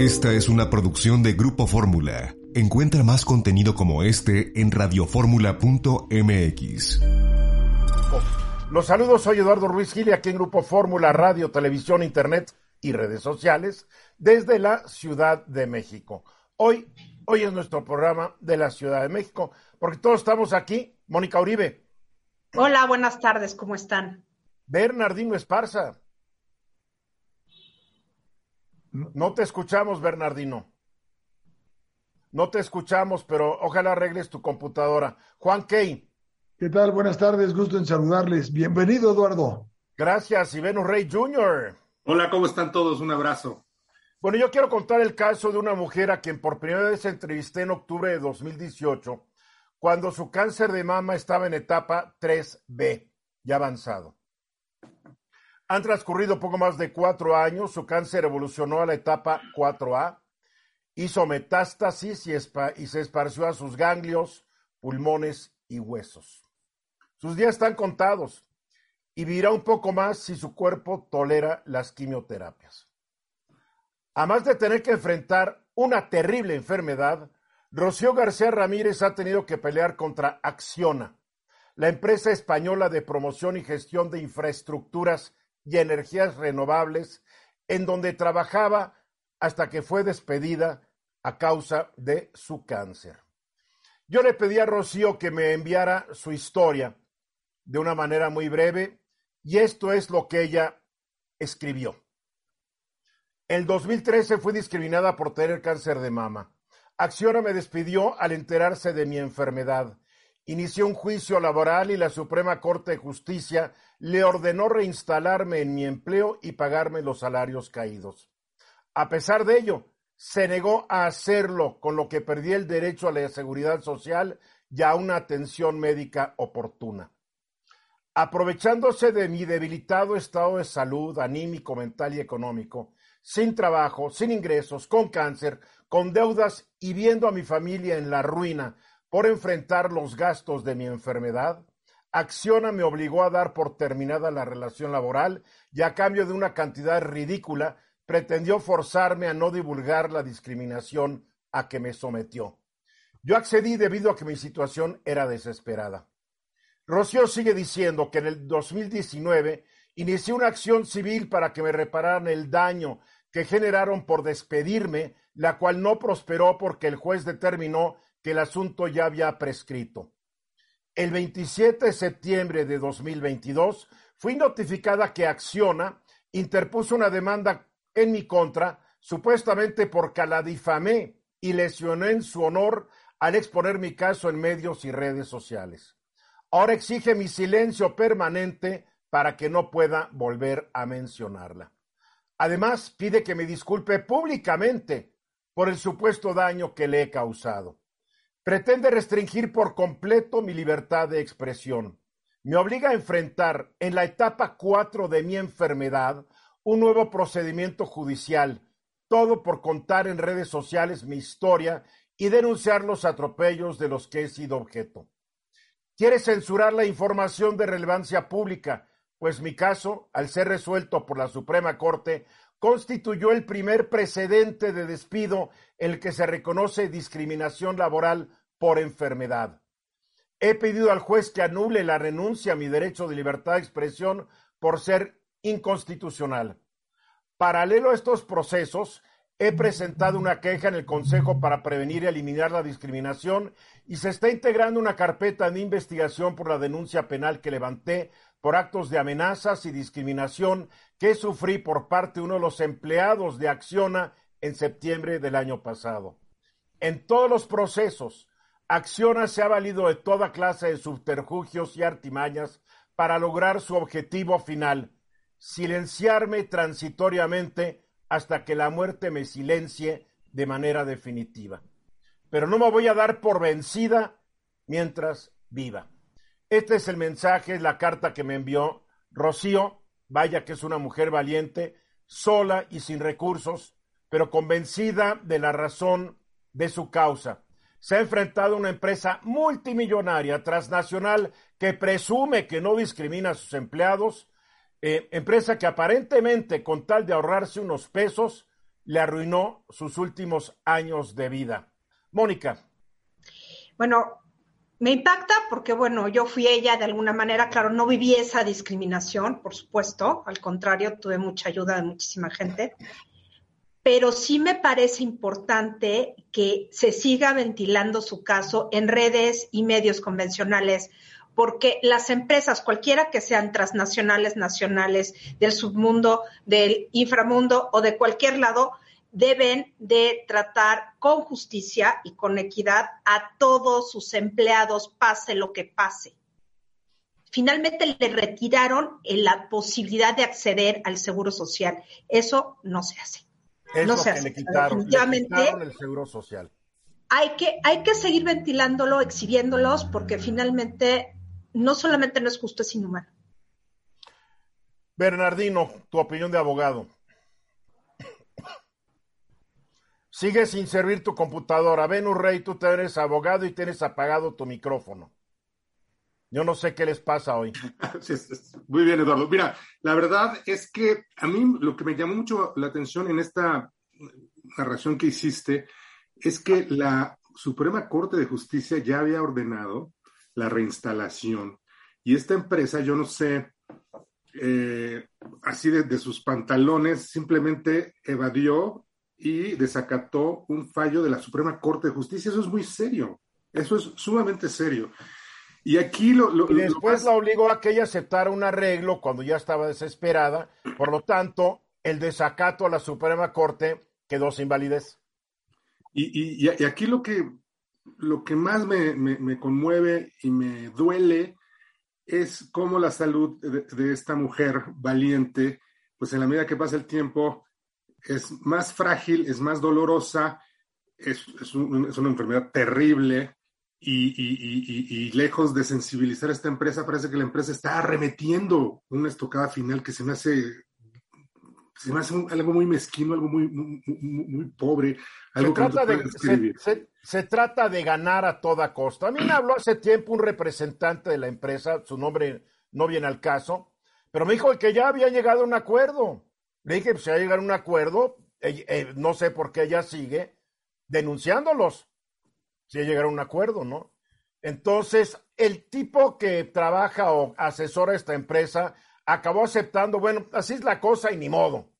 Esta es una producción de Grupo Fórmula. Encuentra más contenido como este en radioformula.mx. Los saludos, soy Eduardo Ruiz Gili, aquí en Grupo Fórmula, Radio, Televisión, Internet y redes sociales, desde la Ciudad de México. Hoy, hoy es nuestro programa de la Ciudad de México, porque todos estamos aquí. Mónica Uribe. Hola, buenas tardes, ¿cómo están? Bernardino Esparza. No te escuchamos, Bernardino. No te escuchamos, pero ojalá arregles tu computadora. Juan Key. ¿Qué tal? Buenas tardes, gusto en saludarles. Bienvenido, Eduardo. Gracias, y Venus Rey Jr. Hola, ¿cómo están todos? Un abrazo. Bueno, yo quiero contar el caso de una mujer a quien por primera vez entrevisté en octubre de 2018, cuando su cáncer de mama estaba en etapa 3B, ya avanzado. Han transcurrido poco más de cuatro años, su cáncer evolucionó a la etapa 4A, hizo metástasis y, se esparció a sus ganglios, pulmones y huesos. Sus días están contados y vivirá un poco más si su cuerpo tolera las quimioterapias. Además de tener que enfrentar una terrible enfermedad, Rocío García Ramírez ha tenido que pelear contra Acciona, la empresa española de promoción y gestión de infraestructuras y energías renovables, en donde trabajaba hasta que fue despedida a causa de su cáncer. Yo le pedí a Rocío que me enviara su historia de una manera muy breve y esto es lo que ella escribió. En 2013 fui discriminada por tener cáncer de mama. Acciona me despidió al enterarse de mi enfermedad. Inició un juicio laboral y la Suprema Corte de Justicia le ordenó reinstalarme en mi empleo y pagarme los salarios caídos. A pesar de ello, se negó a hacerlo, con lo que perdí el derecho a la seguridad social y a una atención médica oportuna. Aprovechándose de mi debilitado estado de salud anímico, mental y económico, sin trabajo, sin ingresos, con cáncer, con deudas y viendo a mi familia en la ruina por enfrentar los gastos de mi enfermedad, Acciona me obligó a dar por terminada la relación laboral y a cambio de una cantidad ridícula pretendió forzarme a no divulgar la discriminación a que me sometió. Yo accedí debido a que mi situación era desesperada. Rocío sigue diciendo que en el 2019 inicié una acción civil para que me repararan el daño que generaron por despedirme, la cual no prosperó porque el juez determinó que el asunto ya había prescrito. El 27 de septiembre de 2022 fui notificada que Acciona interpuso una demanda en mi contra, supuestamente porque la difamé y lesioné en su honor al exponer mi caso en medios y redes sociales. Ahora exige mi silencio permanente para que no pueda volver a mencionarla. Además, pide que me disculpe públicamente por el supuesto daño que le he causado. Pretende restringir por completo mi libertad de expresión. Me obliga a enfrentar en la etapa 4 de mi enfermedad un nuevo procedimiento judicial, todo por contar en redes sociales mi historia y denunciar los atropellos de los que he sido objeto. Quiere censurar la información de relevancia pública, pues mi caso, al ser resuelto por la Suprema Corte, constituyó el primer precedente de despido el que se reconoce discriminación laboral por enfermedad. He pedido al juez que anule la renuncia a mi derecho de libertad de expresión por ser inconstitucional. Paralelo a estos procesos, he presentado una queja en el Consejo para prevenir y eliminar la discriminación y se está integrando una carpeta de investigación por la denuncia penal que levanté por actos de amenazas y discriminación que sufrí por parte de uno de los empleados de Acciona en septiembre del año pasado. En todos los procesos, Acciona se ha valido de toda clase de subterfugios y artimañas para lograr su objetivo final, silenciarme transitoriamente hasta que la muerte me silencie de manera definitiva. Pero no me voy a dar por vencida mientras viva. Este es el mensaje, la carta que me envió Rocío Vaya que es una mujer valiente, sola y sin recursos, pero convencida de la razón de su causa. Se ha enfrentado a una empresa multimillonaria, transnacional, que presume que no discrimina a sus empleados, eh, empresa que aparentemente, con tal de ahorrarse unos pesos, le arruinó sus últimos años de vida. Mónica. Bueno, me impacta porque, bueno, yo fui ella de alguna manera, claro, no viví esa discriminación, por supuesto, al contrario, tuve mucha ayuda de muchísima gente, pero sí me parece importante que se siga ventilando su caso en redes y medios convencionales, porque las empresas, cualquiera que sean transnacionales, nacionales, del submundo, del inframundo o de cualquier lado, deben de tratar con justicia y con equidad a todos sus empleados, pase lo que pase. Finalmente le retiraron la posibilidad de acceder al seguro social. Eso no se hace. no se hace. Le quitaron, le quitaron el seguro social. Hay que, hay que seguir ventilándolo, exhibiéndolos, porque finalmente no solamente no es justo, es inhumano. Bernardino, tu opinión de abogado. Sigue sin servir tu computadora. Venus Rey, tú eres abogado y tienes apagado tu micrófono. Yo no sé qué les pasa hoy. Muy bien, Eduardo. Mira, la verdad es que a mí lo que me llamó mucho la atención en esta narración que hiciste es que la Suprema Corte de Justicia ya había ordenado la reinstalación y esta empresa, yo no sé, eh, así de, de sus pantalones, simplemente evadió y desacató un fallo de la Suprema Corte de Justicia. Eso es muy serio. Eso es sumamente serio. Y aquí lo... y después la obligó a que ella aceptara un arreglo cuando ya estaba desesperada. Por lo tanto, el desacato a la Suprema Corte quedó sin validez. Y, y, aquí lo que, lo que más me, me, conmueve y me duele es cómo la salud de, de, esta mujer valiente, pues en la medida que pasa el tiempo, es más frágil, es más dolorosa, es, es, un, es una enfermedad terrible y, y, y, y, lejos de sensibilizar a esta empresa, parece que la empresa está arremetiendo una estocada final que se me hace, se me hace un, algo muy mezquino, algo muy, muy, muy pobre. Algo se, trata de, se, se, se, trata de ganar a toda costa. A mí me habló hace tiempo un representante de la empresa, su nombre no viene al caso, pero me dijo que ya había llegado a un acuerdo le dije, pues, se va a llegar a un acuerdo, eh, no sé por qué ella sigue denunciándolos. Si llegar a un acuerdo, ¿no? Entonces, el tipo que trabaja o asesora esta empresa acabó aceptando, bueno, así es la cosa y ni modo.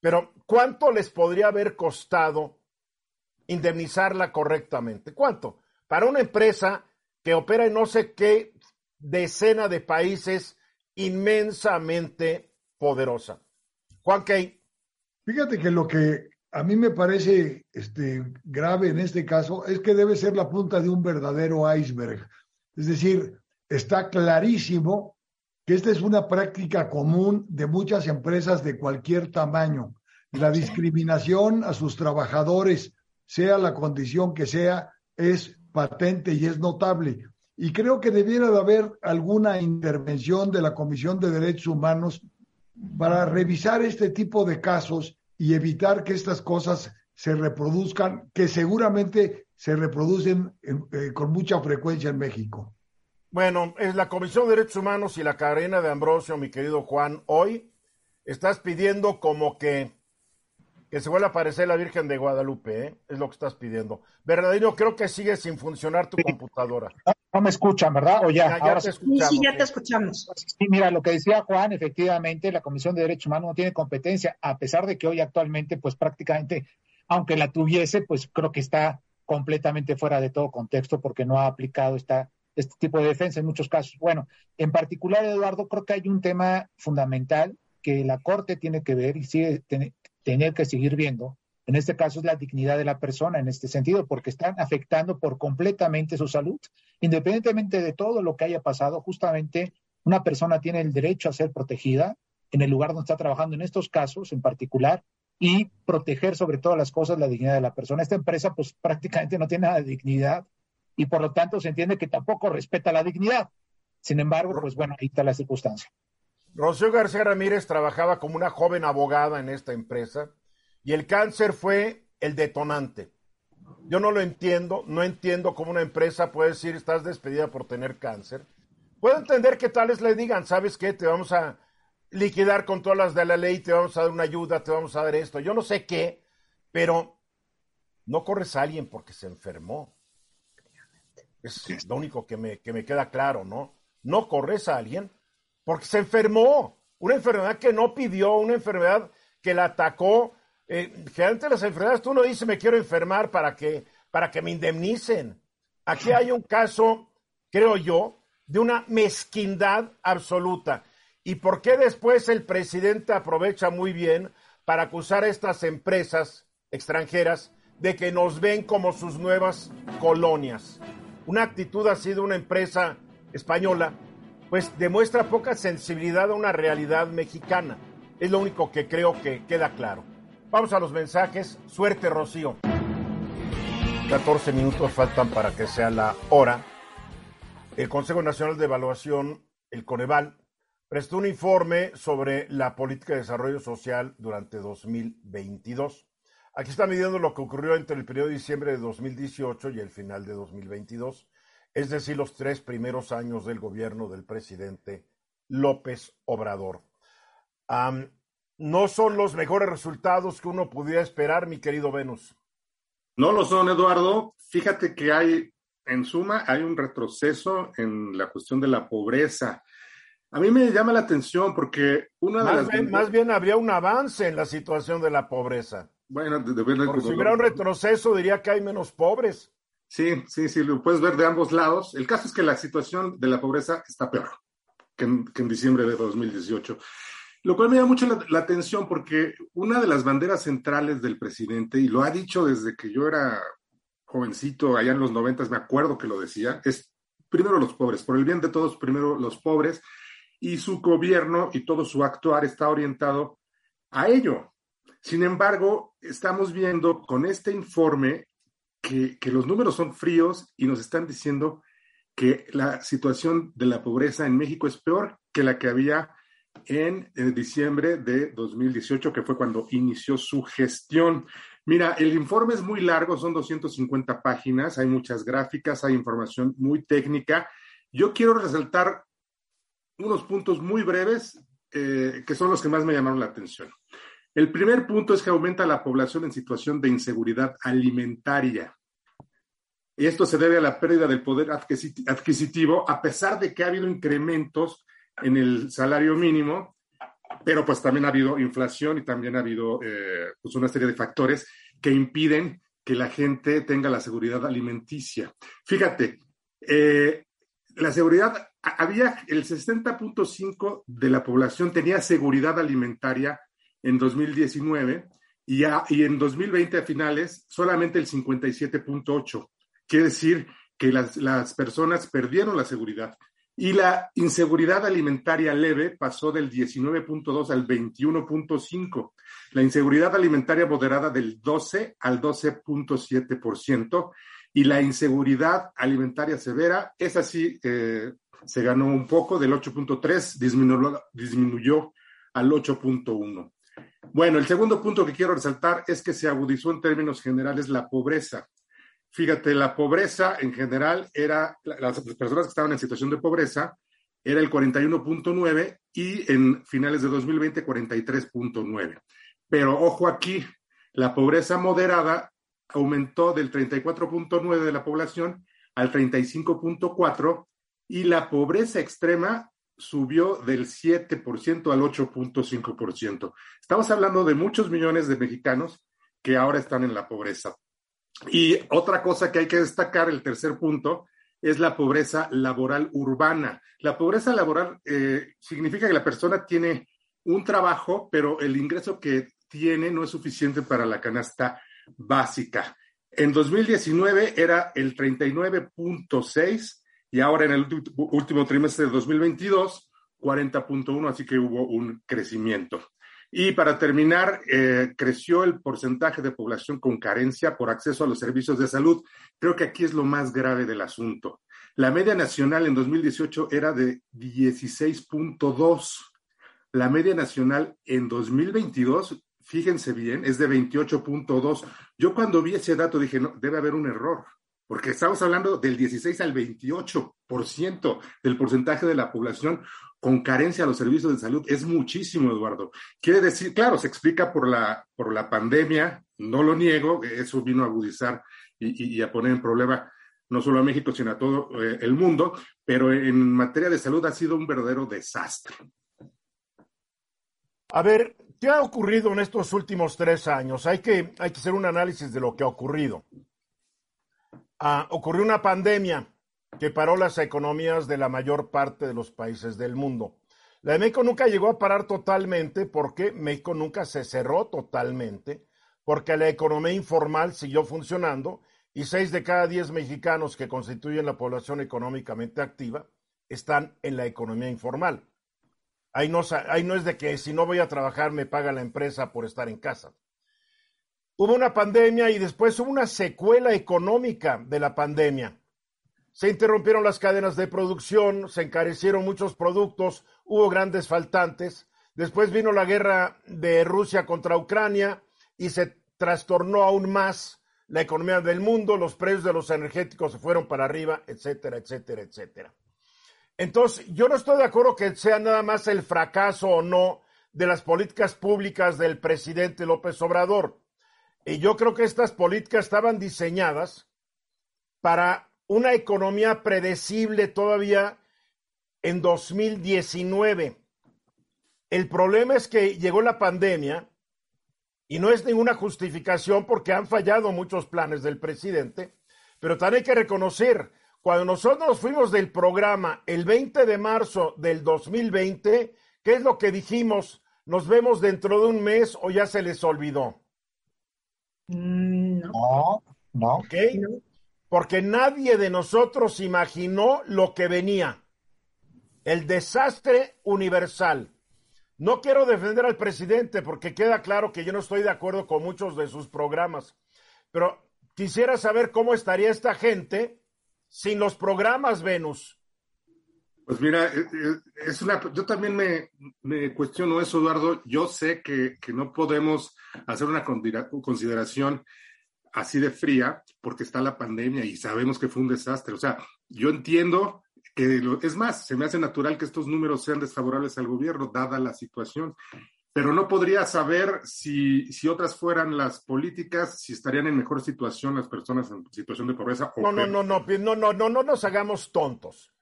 Pero, ¿cuánto les podría haber costado indemnizarla correctamente? ¿Cuánto? Para una empresa que opera en no sé qué decena de países inmensamente poderosa. Juan Key. Fíjate que lo que a mí me parece este, grave en este caso es que debe ser la punta de un verdadero iceberg. Es decir, está clarísimo que esta es una práctica común de muchas empresas de cualquier tamaño. La discriminación a sus trabajadores, sea la condición que sea, es patente y es notable. Y creo que debiera de haber alguna intervención de la Comisión de Derechos Humanos para revisar este tipo de casos y evitar que estas cosas se reproduzcan, que seguramente se reproducen eh, con mucha frecuencia en México. Bueno, es la Comisión de Derechos Humanos y la cadena de Ambrosio, mi querido Juan, hoy estás pidiendo como que, que se vuelva a aparecer la Virgen de Guadalupe, ¿eh? es lo que estás pidiendo. Verdadero, creo que sigue sin funcionar tu sí. computadora. No me escuchan, ¿verdad? O ya. ya, ya Ahora te escuchamos. Sí, ya te escuchamos. Sí, mira, lo que decía Juan, efectivamente, la Comisión de Derechos Humanos no tiene competencia, a pesar de que hoy actualmente, pues prácticamente, aunque la tuviese, pues creo que está completamente fuera de todo contexto porque no ha aplicado esta, este tipo de defensa en muchos casos. Bueno, en particular, Eduardo, creo que hay un tema fundamental que la Corte tiene que ver y sigue tener que seguir viendo, en este caso es la dignidad de la persona en este sentido, porque están afectando por completamente su salud. Independientemente de todo lo que haya pasado, justamente una persona tiene el derecho a ser protegida en el lugar donde está trabajando en estos casos en particular y proteger sobre todas las cosas la dignidad de la persona. Esta empresa pues prácticamente no tiene nada de dignidad y por lo tanto se entiende que tampoco respeta la dignidad. Sin embargo, pues bueno, ahí está la circunstancia. Rocío García Ramírez trabajaba como una joven abogada en esta empresa y el cáncer fue el detonante. Yo no lo entiendo, no entiendo cómo una empresa puede decir estás despedida por tener cáncer. Puedo entender que tales le digan, ¿sabes qué? Te vamos a liquidar con todas las de la ley, te vamos a dar una ayuda, te vamos a dar esto. Yo no sé qué, pero no corres a alguien porque se enfermó. Es lo único que me, que me queda claro, ¿no? No corres a alguien porque se enfermó. Una enfermedad que no pidió, una enfermedad que la atacó. Eh, las enfermedades, tú no dices me quiero enfermar para que, para que me indemnicen. Aquí hay un caso, creo yo, de una mezquindad absoluta. ¿Y por qué después el presidente aprovecha muy bien para acusar a estas empresas extranjeras de que nos ven como sus nuevas colonias? Una actitud así de una empresa española, pues demuestra poca sensibilidad a una realidad mexicana. Es lo único que creo que queda claro. Vamos a los mensajes. Suerte, Rocío. 14 minutos faltan para que sea la hora. El Consejo Nacional de Evaluación, el Coneval, prestó un informe sobre la política de desarrollo social durante 2022. Aquí está midiendo lo que ocurrió entre el periodo de diciembre de 2018 y el final de 2022, es decir, los tres primeros años del gobierno del presidente López Obrador. no son los mejores resultados que uno pudiera esperar, mi querido Venus. No lo son, Eduardo. Fíjate que hay, en suma, hay un retroceso en la cuestión de la pobreza. A mí me llama la atención porque una más de las... Bien, más bien habría un avance en la situación de la pobreza. Bueno, de, de, Por si hubiera un retroceso, diría que hay menos pobres. Sí, sí, sí, lo puedes ver de ambos lados. El caso es que la situación de la pobreza está peor que en, que en diciembre de 2018. Lo cual me llama mucho la, la, atención porque una de las banderas centrales del presidente, y lo ha dicho desde que yo era jovencito, allá en los noventas, me acuerdo que lo decía, es primero los pobres, por el bien de todos, primero los pobres, y su gobierno y todo su actuar está orientado a ello. Sin embargo, estamos viendo con este informe que, los números son fríos y nos están diciendo que la situación de la pobreza en México es peor que la que había en, en, diciembre de 2018, que fue cuando inició su gestión. Mira, el informe es muy largo, son 250 páginas, hay muchas gráficas, hay información muy técnica. Yo quiero resaltar unos puntos muy breves eh, que son los que más me llamaron la atención. El primer punto es que aumenta la población en situación de inseguridad alimentaria. Esto se debe a la pérdida del poder adquisitivo, a pesar de que ha habido incrementos en el salario mínimo, pero pues también ha habido inflación y también ha habido eh, pues una serie de factores que impiden que la gente tenga la seguridad alimenticia. Fíjate, eh, la seguridad, había el 60.5 de la población tenía seguridad alimentaria en 2019 y, a, y en 2020 a finales solamente el 57.8. Quiere decir que las, las personas perdieron la seguridad. Y la inseguridad alimentaria leve pasó del 19.2 al 21.5. La inseguridad alimentaria moderada del 12 al 12.7%. Y la inseguridad alimentaria severa, es así, eh, se ganó un poco del 8.3, disminuyó, disminuyó al 8.1. Bueno, el segundo punto que quiero resaltar es que se agudizó en términos generales la pobreza. Fíjate, la pobreza en general era, las personas que estaban en situación de pobreza era el 41.9 y en finales de 2020 43.9. Pero ojo aquí, la pobreza moderada aumentó del 34.9 de la población al 35.4 y la pobreza extrema subió del 7% al 8.5%. Estamos hablando de muchos millones de mexicanos que ahora están en la pobreza. Y otra cosa que hay que destacar, el tercer punto, es la pobreza laboral urbana. La pobreza laboral eh, significa que la persona tiene un trabajo, pero el ingreso que tiene no es suficiente para la canasta básica. En 2019 era el 39.6 y ahora en el último trimestre de 2022, 40.1, así que hubo un crecimiento. Y para terminar, eh, creció el porcentaje de población con carencia por acceso a los servicios de salud. Creo que aquí es lo más grave del asunto. La media nacional en 2018 era de 16.2. La media nacional en 2022, fíjense bien, es de 28.2. Yo cuando vi ese dato dije, no, debe haber un error, porque estamos hablando del 16 al 28% del porcentaje de la población con carencia a los servicios de salud es muchísimo, Eduardo. Quiere decir, claro, se explica por la, por la pandemia, no lo niego, eso vino a agudizar y, a poner en problema no solo a México, sino a todo eh, el mundo, pero en materia de salud ha sido un verdadero desastre. A ver, ¿qué ha ocurrido en estos últimos tres años? Hay que, hay que hacer un análisis de lo que ha ocurrido. Ah, ocurrió una pandemia que paró las economías de la mayor parte de los países del mundo. La de México nunca llegó a parar totalmente porque México nunca se cerró totalmente, porque la economía informal siguió funcionando y seis de cada diez mexicanos que constituyen la población económicamente activa están en la economía informal. Ahí no, ahí no es de que si no voy a trabajar me paga la empresa por estar en casa. Hubo una pandemia y después hubo una secuela económica de la pandemia. Se interrumpieron las cadenas de producción, se encarecieron muchos productos, hubo grandes faltantes. Después vino la guerra de Rusia contra Ucrania y se trastornó aún más la economía del mundo, los precios de los energéticos se fueron para arriba, etcétera, etcétera, etcétera. Entonces, yo no estoy de acuerdo que sea nada más el fracaso o no de las políticas públicas del presidente López Obrador. Y yo creo que estas políticas estaban diseñadas para una economía predecible todavía en 2019. El problema es que llegó la pandemia y no es ninguna justificación porque han fallado muchos planes del presidente, pero también hay que reconocer, cuando nosotros fuimos del programa el 20 de marzo del 2020, ¿qué es lo que dijimos? Nos vemos dentro de un mes o ya se les olvidó. Mm, no, no. Porque nadie de nosotros imaginó lo que venía. El desastre universal. No quiero defender al presidente porque queda claro que yo no estoy de acuerdo con muchos de sus programas, pero quisiera saber cómo estaría esta gente sin los programas Venus. Pues mira, eh, eh, es una, yo también me, cuestiono eso, Eduardo. Yo sé que, que, no podemos hacer una consideración así de fría porque está la pandemia y sabemos que fue un desastre. O sea, yo entiendo que es más, se me hace natural que estos números sean desfavorables al gobierno, dada la situación, pero no podría saber si, si otras fueran las políticas, si estarían en mejor situación las personas en situación de pobreza. no, no, no, no, no, no, no, no nos hagamos tontos.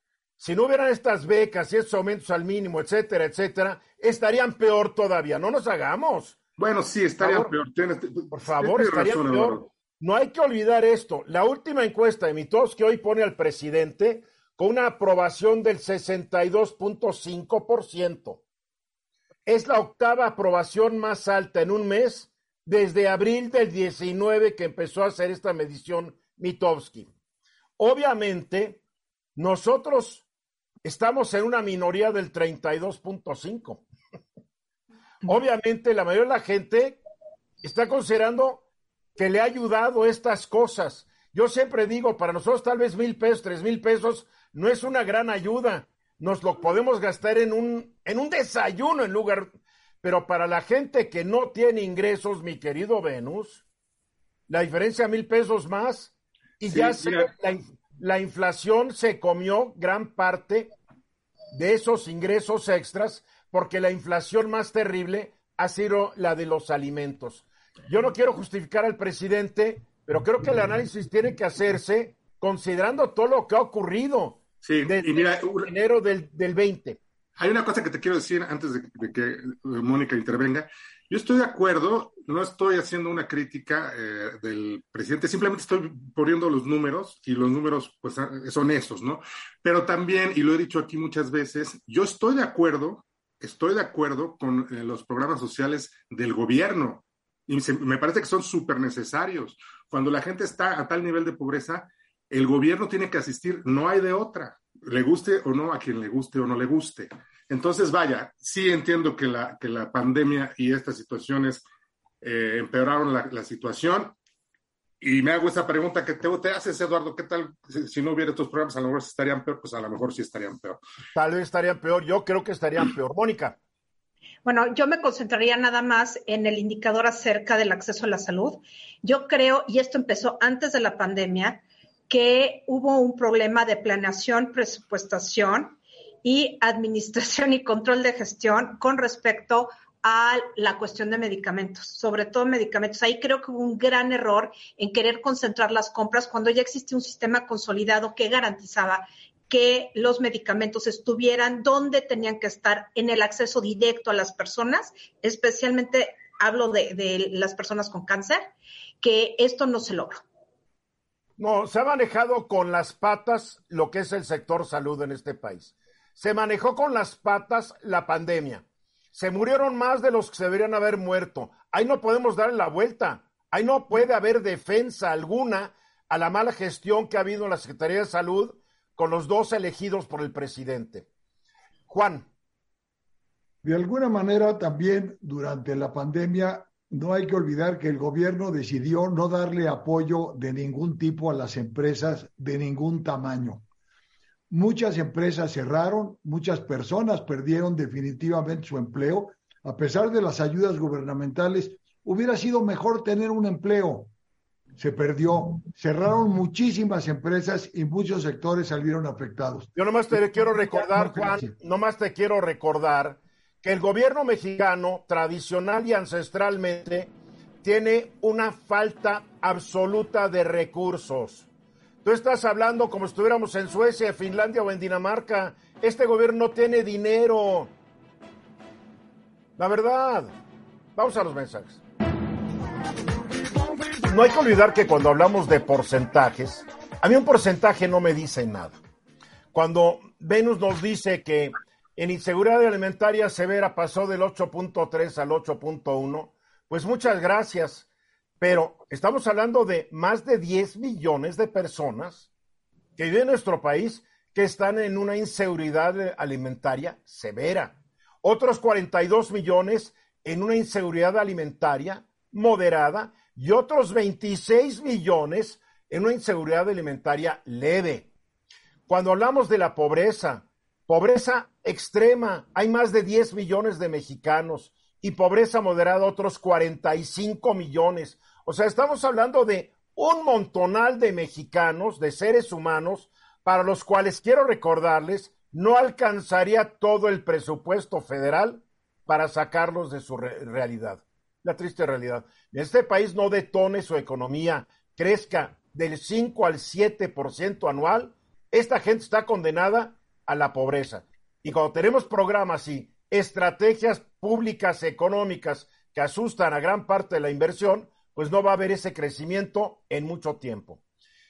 Si no hubieran estas becas y estos aumentos al mínimo, etcétera, etcétera, estarían peor todavía. No nos hagamos. Bueno, sí, estarían peor. por favor, estarían peor. No hay que olvidar esto. La última encuesta de Mitos que hoy pone al presidente con una aprobación del 62.5%. Es la octava aprobación más alta en un mes desde abril del 19 que empezó a hacer esta medición Mitowski. Obviamente, nosotros estamos en una minoría del 32.5. Obviamente, la mayoría de la gente está considerando que le ha ayudado estas cosas. Yo siempre digo, para nosotros tal vez mil pesos, tres mil pesos no es una gran ayuda. Nos lo podemos gastar en un, en un desayuno en lugar. Pero para la gente que no tiene ingresos, mi querido Venus, la diferencia mil pesos más y ya se, la, la inflación se comió gran parte de esos ingresos extras porque la inflación más terrible ha sido la de los alimentos. Yo no quiero justificar al presidente, pero creo que el análisis tiene que hacerse considerando todo lo que ha ocurrido. Sí, y mira, enero del, del 20. Hay una cosa que te quiero decir antes de, que Mónica intervenga. Yo estoy de acuerdo, no estoy haciendo una crítica eh, del presidente, simplemente estoy poniendo los números y los números pues son esos, ¿no? Pero también, y lo he dicho aquí muchas veces, yo estoy de acuerdo, estoy de acuerdo con eh, los programas sociales del gobierno y me parece que son súper necesarios. Cuando la gente está a tal nivel de pobreza, el gobierno tiene que asistir, no hay de otra, le guste o no, a quien le guste o no le guste. Entonces, vaya, sí entiendo que la, que la pandemia y estas situaciones eh, empeoraron la, situación. Y me hago esa pregunta que te, te haces, Eduardo, ¿qué tal si, no hubiera estos programas? A lo mejor estarían peor, pues a lo mejor sí estarían peor. Tal vez estarían peor, yo creo que estarían peor. Mónica. Bueno, yo me concentraría nada más en el indicador acerca del acceso a la salud. Yo creo, y esto empezó antes de la pandemia, que hubo un problema de planeación, presupuestación y administración y control de gestión con respecto a la cuestión de medicamentos, sobre todo medicamentos. Ahí creo que hubo un gran error en querer concentrar las compras cuando ya existe un sistema consolidado que garantizaba que los medicamentos estuvieran donde tenían que estar en el acceso directo a las personas, especialmente hablo de, de las personas con cáncer, que esto no se logró. No, se ha manejado con las patas lo que es el sector salud en este país. Se manejó con las patas la pandemia se murieron más de los que se deberían haber muerto. Ahí no podemos darle la vuelta. Ahí no puede haber defensa alguna a la mala gestión que ha habido en la Secretaría de Salud con los dos elegidos por el presidente. Juan. De alguna manera también durante la pandemia no hay que olvidar que el gobierno decidió no darle apoyo de ningún tipo a las empresas de ningún tamaño. Muchas empresas cerraron, muchas personas perdieron definitivamente su empleo. A pesar de las ayudas gubernamentales, hubiera sido mejor tener un empleo. Se perdió. Cerraron muchísimas empresas y muchos sectores salieron afectados. Yo nomás te quiero recordar, Juan, nomás te quiero recordar que el gobierno mexicano tradicional y ancestralmente tiene una falta absoluta de recursos. Tú estás hablando como si estuviéramos en Suecia, Finlandia o en Dinamarca. Este gobierno no tiene dinero. La verdad. Vamos a los mensajes. No hay que olvidar que cuando hablamos de porcentajes, a mí un porcentaje no me dice nada. Cuando Venus nos dice que en inseguridad alimentaria severa pasó del 8.3 al 8.1, pues muchas gracias pero estamos hablando de más de 10 millones de personas que viven en nuestro país que están en una inseguridad alimentaria severa. Otros 42 millones en una inseguridad alimentaria moderada y otros 26 millones en una inseguridad alimentaria leve. Cuando hablamos de la pobreza, pobreza extrema, hay más de 10 millones de mexicanos y pobreza moderada otros 45 millones. O sea, estamos hablando de un montonal de mexicanos, de seres humanos, para los cuales quiero recordarles, no alcanzaría todo el presupuesto federal para sacarlos de su realidad. La triste realidad. Este país no detone su economía, crezca del 5 al 7% anual, esta gente está condenada a la pobreza. Y cuando tenemos programas y estrategias públicas económicas que asustan a gran parte de la inversión, pues no va a haber ese crecimiento en mucho tiempo.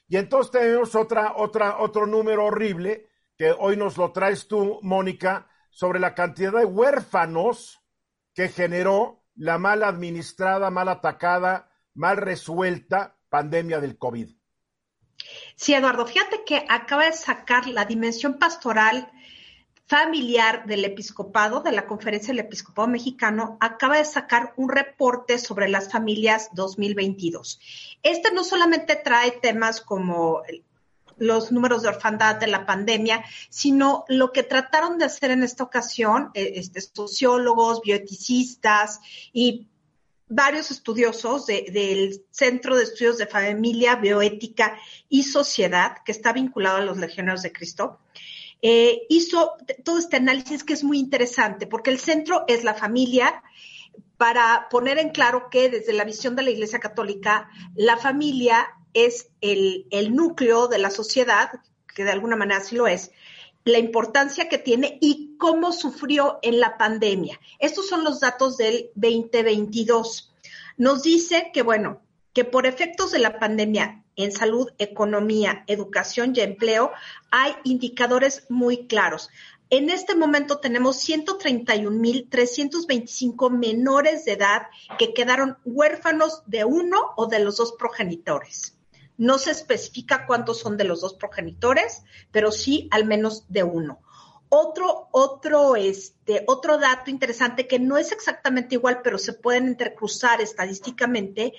Y entonces tenemos otra, otra, otro número horrible que hoy nos lo traes tú, Mónica, sobre la cantidad de huérfanos que generó la mal administrada, mal atacada, mal resuelta pandemia del COVID. Sí, Eduardo, fíjate que acaba de sacar la dimensión pastoral familiar del episcopado, de la Conferencia del Episcopado Mexicano, acaba de sacar un reporte sobre las familias 2022. Este no solamente trae temas como los números de orfandad de la pandemia, sino lo que trataron de hacer en esta ocasión eh, este, sociólogos, bioeticistas y varios estudiosos del Centro de Estudios de Familia, Bioética y Sociedad, que está vinculado a los Legionarios de Cristo, eh, hizo todo este análisis que es muy interesante, porque el centro es la familia, para poner en claro que desde la visión de la Iglesia Católica, la familia es el, el núcleo de la sociedad, que de alguna manera sí lo es, la importancia que tiene y cómo sufrió en la pandemia. Estos son los datos del 2022. Nos dice que, bueno, que por efectos de la pandemia en salud, economía, educación y empleo, hay indicadores muy claros. En este momento tenemos 131.325 menores de edad que quedaron huérfanos de uno o de los dos progenitores. No se especifica cuántos son de los dos progenitores, pero sí al menos de uno. Otro, otro, este, otro dato interesante que no es exactamente igual, pero se pueden intercruzar estadísticamente,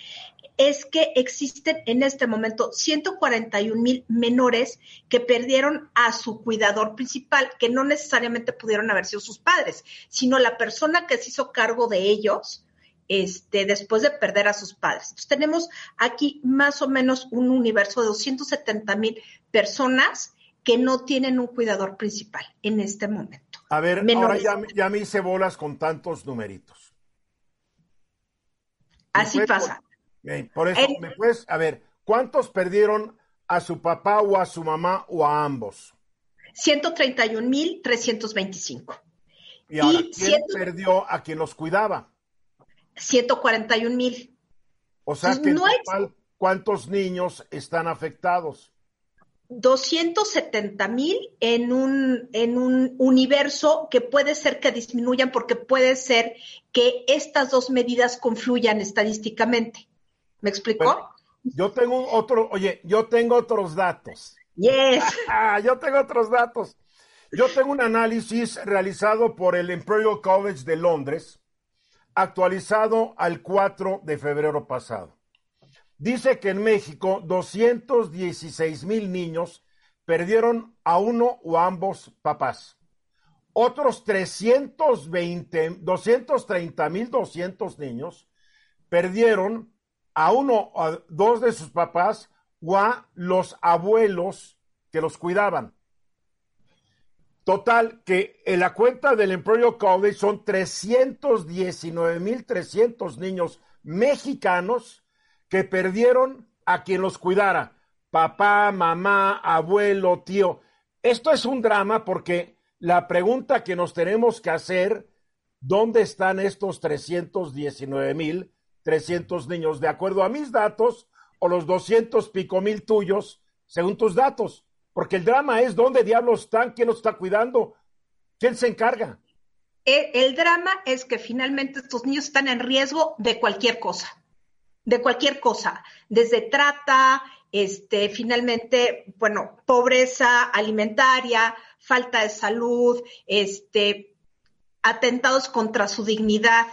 es que existen en este momento 141 mil menores que perdieron a su cuidador principal, que no necesariamente pudieron haber sido sus padres, sino la persona que se hizo cargo de ellos este, después de perder a sus padres. Entonces tenemos aquí más o menos un universo de 270 mil personas que no tienen un cuidador principal en este momento. A ver, ahora ya, ya, me hice bolas con tantos numeritos. Así pasa. Por, eso, ¿me puedes, a ver, ¿cuántos perdieron a su papá o a su mamá o a ambos? 131.325. ¿Y ahora quién perdió a quien los cuidaba? 141 mil. O sea que ¿cuántos niños están afectados? 270 mil en un, en un universo que puede ser que disminuyan porque puede ser que estas dos medidas confluyan estadísticamente. ¿Me explicó? yo tengo otro, oye, yo tengo otros datos. Yes. yo tengo otros datos. Yo tengo un análisis realizado por el Imperial College de Londres, actualizado al 4 de febrero pasado. Dice que en México 216 mil niños perdieron a uno o ambos papás. Otros 320, 230 mil 200 niños perdieron a uno o dos de sus papás o a los abuelos que los cuidaban. Total, que en la cuenta del Imperial College son 319.300 niños mexicanos que perdieron a quien los cuidara, papá, mamá, abuelo, tío. Esto es un drama porque la pregunta que nos tenemos que hacer, ¿dónde están estos 319.300 niños? De acuerdo a mis datos, o los 200 pico mil tuyos, según tus datos. Porque el drama es dónde diablos están, quién los está cuidando, quién se encarga. El, drama es que finalmente estos niños están en riesgo de cualquier cosa, de cualquier cosa, desde trata, este, finalmente, bueno, pobreza alimentaria, falta de salud, este, atentados contra su dignidad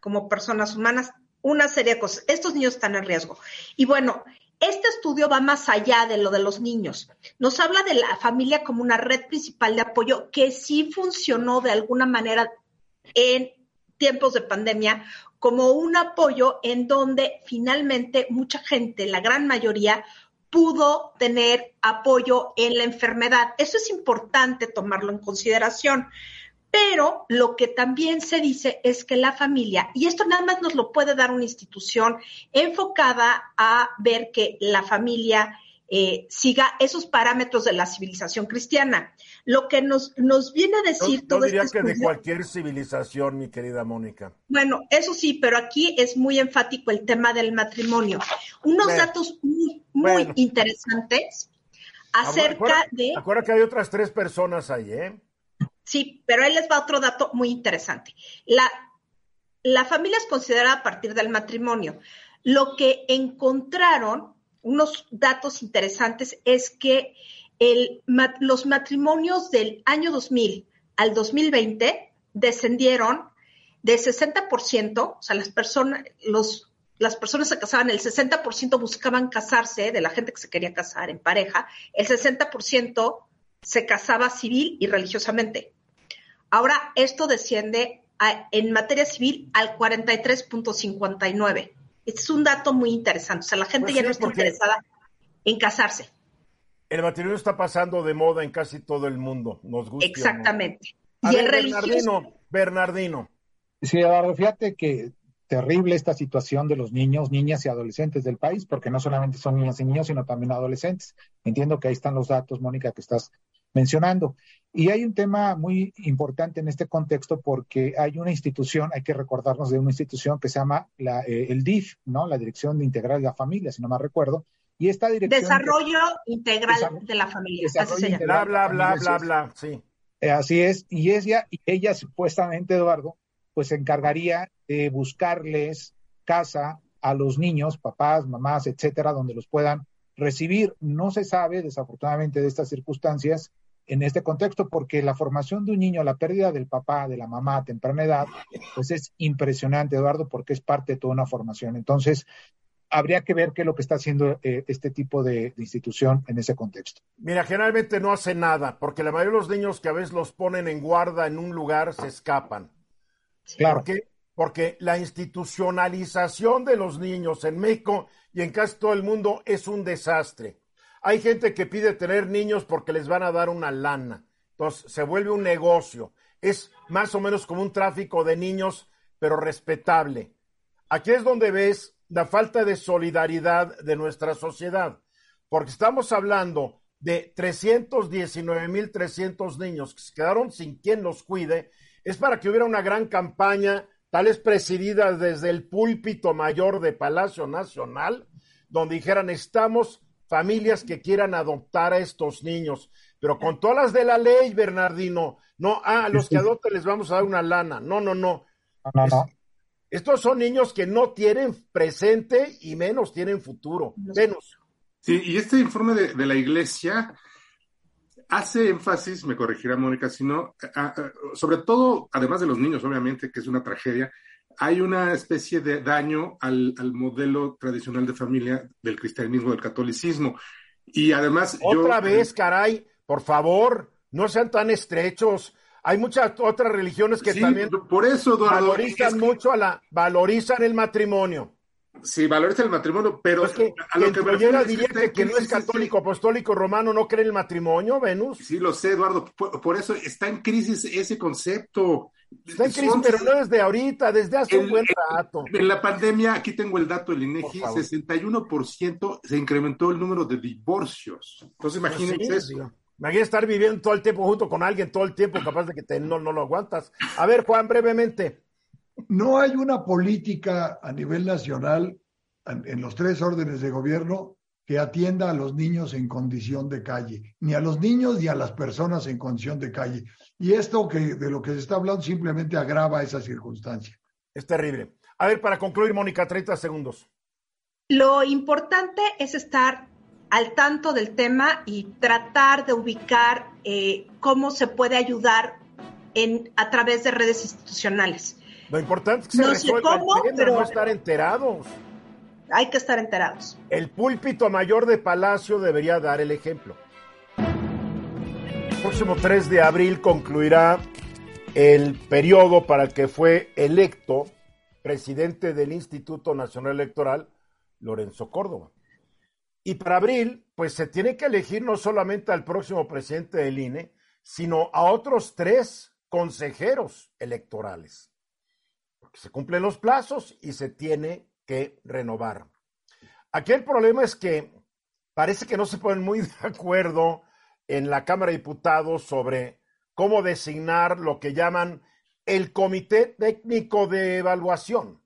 como personas humanas, una serie de cosas. Estos niños están en riesgo. Y bueno, este estudio va más allá de lo de los niños. Nos habla de la familia como una red principal de apoyo que sí funcionó de alguna manera en tiempos de pandemia como un apoyo en donde finalmente mucha gente, la gran mayoría, pudo tener apoyo en la enfermedad. Eso es importante tomarlo en consideración. Pero lo que también se dice es que la familia, y esto nada más nos lo puede dar una institución enfocada a ver que la familia eh, siga esos parámetros de la civilización cristiana. Lo que nos, nos viene a decir todo todo diría que de cualquier civilización, mi querida Mónica. Bueno, eso sí, pero aquí es muy enfático el tema del matrimonio. Unos datos muy, muy interesantes acerca de... Acuérdate que hay otras tres personas ahí, ¿eh? Sí, pero ahí les va otro dato muy interesante. La, la familia es considerada a partir del matrimonio. Lo que encontraron, unos datos interesantes, es que el, los matrimonios del año 2000 al 2020 descendieron de 60%, o sea, las personas, los, las personas se casaban, el 60% buscaban casarse, de la gente que se quería casar en pareja, el 60% se casaba civil y religiosamente. Ahora esto desciende en materia civil al 43.59. Este es un dato muy interesante. O sea, la gente pues ya no está interesada en casarse. El matrimonio está pasando de moda en casi todo el mundo. Nos gusta. Exactamente. y el Bernardino, Bernardino. Sí, Eduardo, fíjate que terrible esta situación de los niños, niñas y adolescentes del país, porque no solamente son niñas y niños, sino también adolescentes. Entiendo que ahí están los datos, Mónica, que estás mencionando. Y hay un tema muy importante en este contexto porque hay una institución, hay que recordarnos de una institución que se llama la, eh, el DIF, ¿no? La Dirección Integral de la Familia, si no me recuerdo. Y esta dirección... Desarrollo Integral de la Familia. bla, bla, bla, bla, bla, sí. Eh, así es. Y ella, y ella supuestamente, Eduardo, pues se encargaría de buscarles casa a los niños, papás, mamás, etcétera, donde los puedan recibir. No se sabe, desafortunadamente, de estas circunstancias en este contexto, porque la formación de un niño, la pérdida del papá, de la mamá a temprana edad, pues es impresionante, Eduardo, porque es parte de toda una formación. Entonces, habría que ver qué es lo que está haciendo eh, este tipo de, institución en ese contexto. Mira, generalmente no hace nada, porque la mayoría de los niños que a veces los ponen en guarda en un lugar se escapan. Claro. Porque la institucionalización de los niños en México y en casi todo el mundo es un desastre. Hay gente que pide tener niños porque les van a dar una lana. Entonces se vuelve un negocio. Es más o menos como un tráfico de niños, pero respetable. Aquí es donde ves la falta de solidaridad de nuestra sociedad, porque estamos hablando de 319.300 niños que se quedaron sin quien los cuide, es para que hubiera una gran campaña, tal vez presidida desde el púlpito mayor de Palacio Nacional, donde dijeran, estamos familias que quieran adoptar a estos niños, pero con todas las de la ley, Bernardino, no, ah, a los que adopten les vamos a dar una lana, no, no, no. No, no. Estos son niños que no tienen presente y menos tienen futuro. Menos. Sí, y este informe de, de la iglesia hace énfasis, me corregirá Mónica, sino, sobre todo, además de los niños, obviamente, que es una tragedia, hay una especie de daño al, al modelo tradicional de familia del cristianismo, del catolicismo. Y además. Otra vez, caray, por favor, no sean tan estrechos. Hay muchas otras religiones que también por eso, valorizan mucho a la, valorizan el matrimonio. Sí, valorizan el matrimonio, pero es que, a lo que, me diría que, que no es católico, apostólico, romano, no cree en el matrimonio, Venus. Sí, lo sé, Eduardo. Por, eso está en crisis ese concepto. Está en crisis, pero no desde ahorita, desde hace un buen rato. En la pandemia, aquí tengo el dato del INEGI, 61% se incrementó el número de divorcios. Entonces, pues imagínense eso. Imagínate estar viviendo todo el tiempo junto con alguien, todo el tiempo, capaz de que te, no, no lo aguantas. A ver, Juan, brevemente. No hay una política a nivel nacional en los tres órdenes de gobierno que atienda a los niños en condición de calle, ni a los niños ni a las personas en condición de calle. Y esto que de lo que se está hablando simplemente agrava esa circunstancia. Es terrible. A ver, para concluir, Mónica, 30 segundos. Lo importante es estar al tanto del tema y tratar de ubicar eh, cómo se puede ayudar en, a través de redes institucionales. Lo importante es que se resuelva el tema, no estar enterados. Hay que estar enterados. El púlpito mayor de Palacio debería dar el ejemplo. El próximo 3 de abril concluirá el periodo para el que fue electo presidente del Instituto Nacional Electoral, Lorenzo Córdoba. Y para abril, pues se tiene que elegir no solamente al próximo presidente del INE, sino a otros tres consejeros electorales. Se cumplen los plazos y se tiene que renovar. Aquí el problema es que parece que no se ponen muy de acuerdo en la Cámara de Diputados sobre cómo designar lo que llaman el Comité Técnico de Evaluación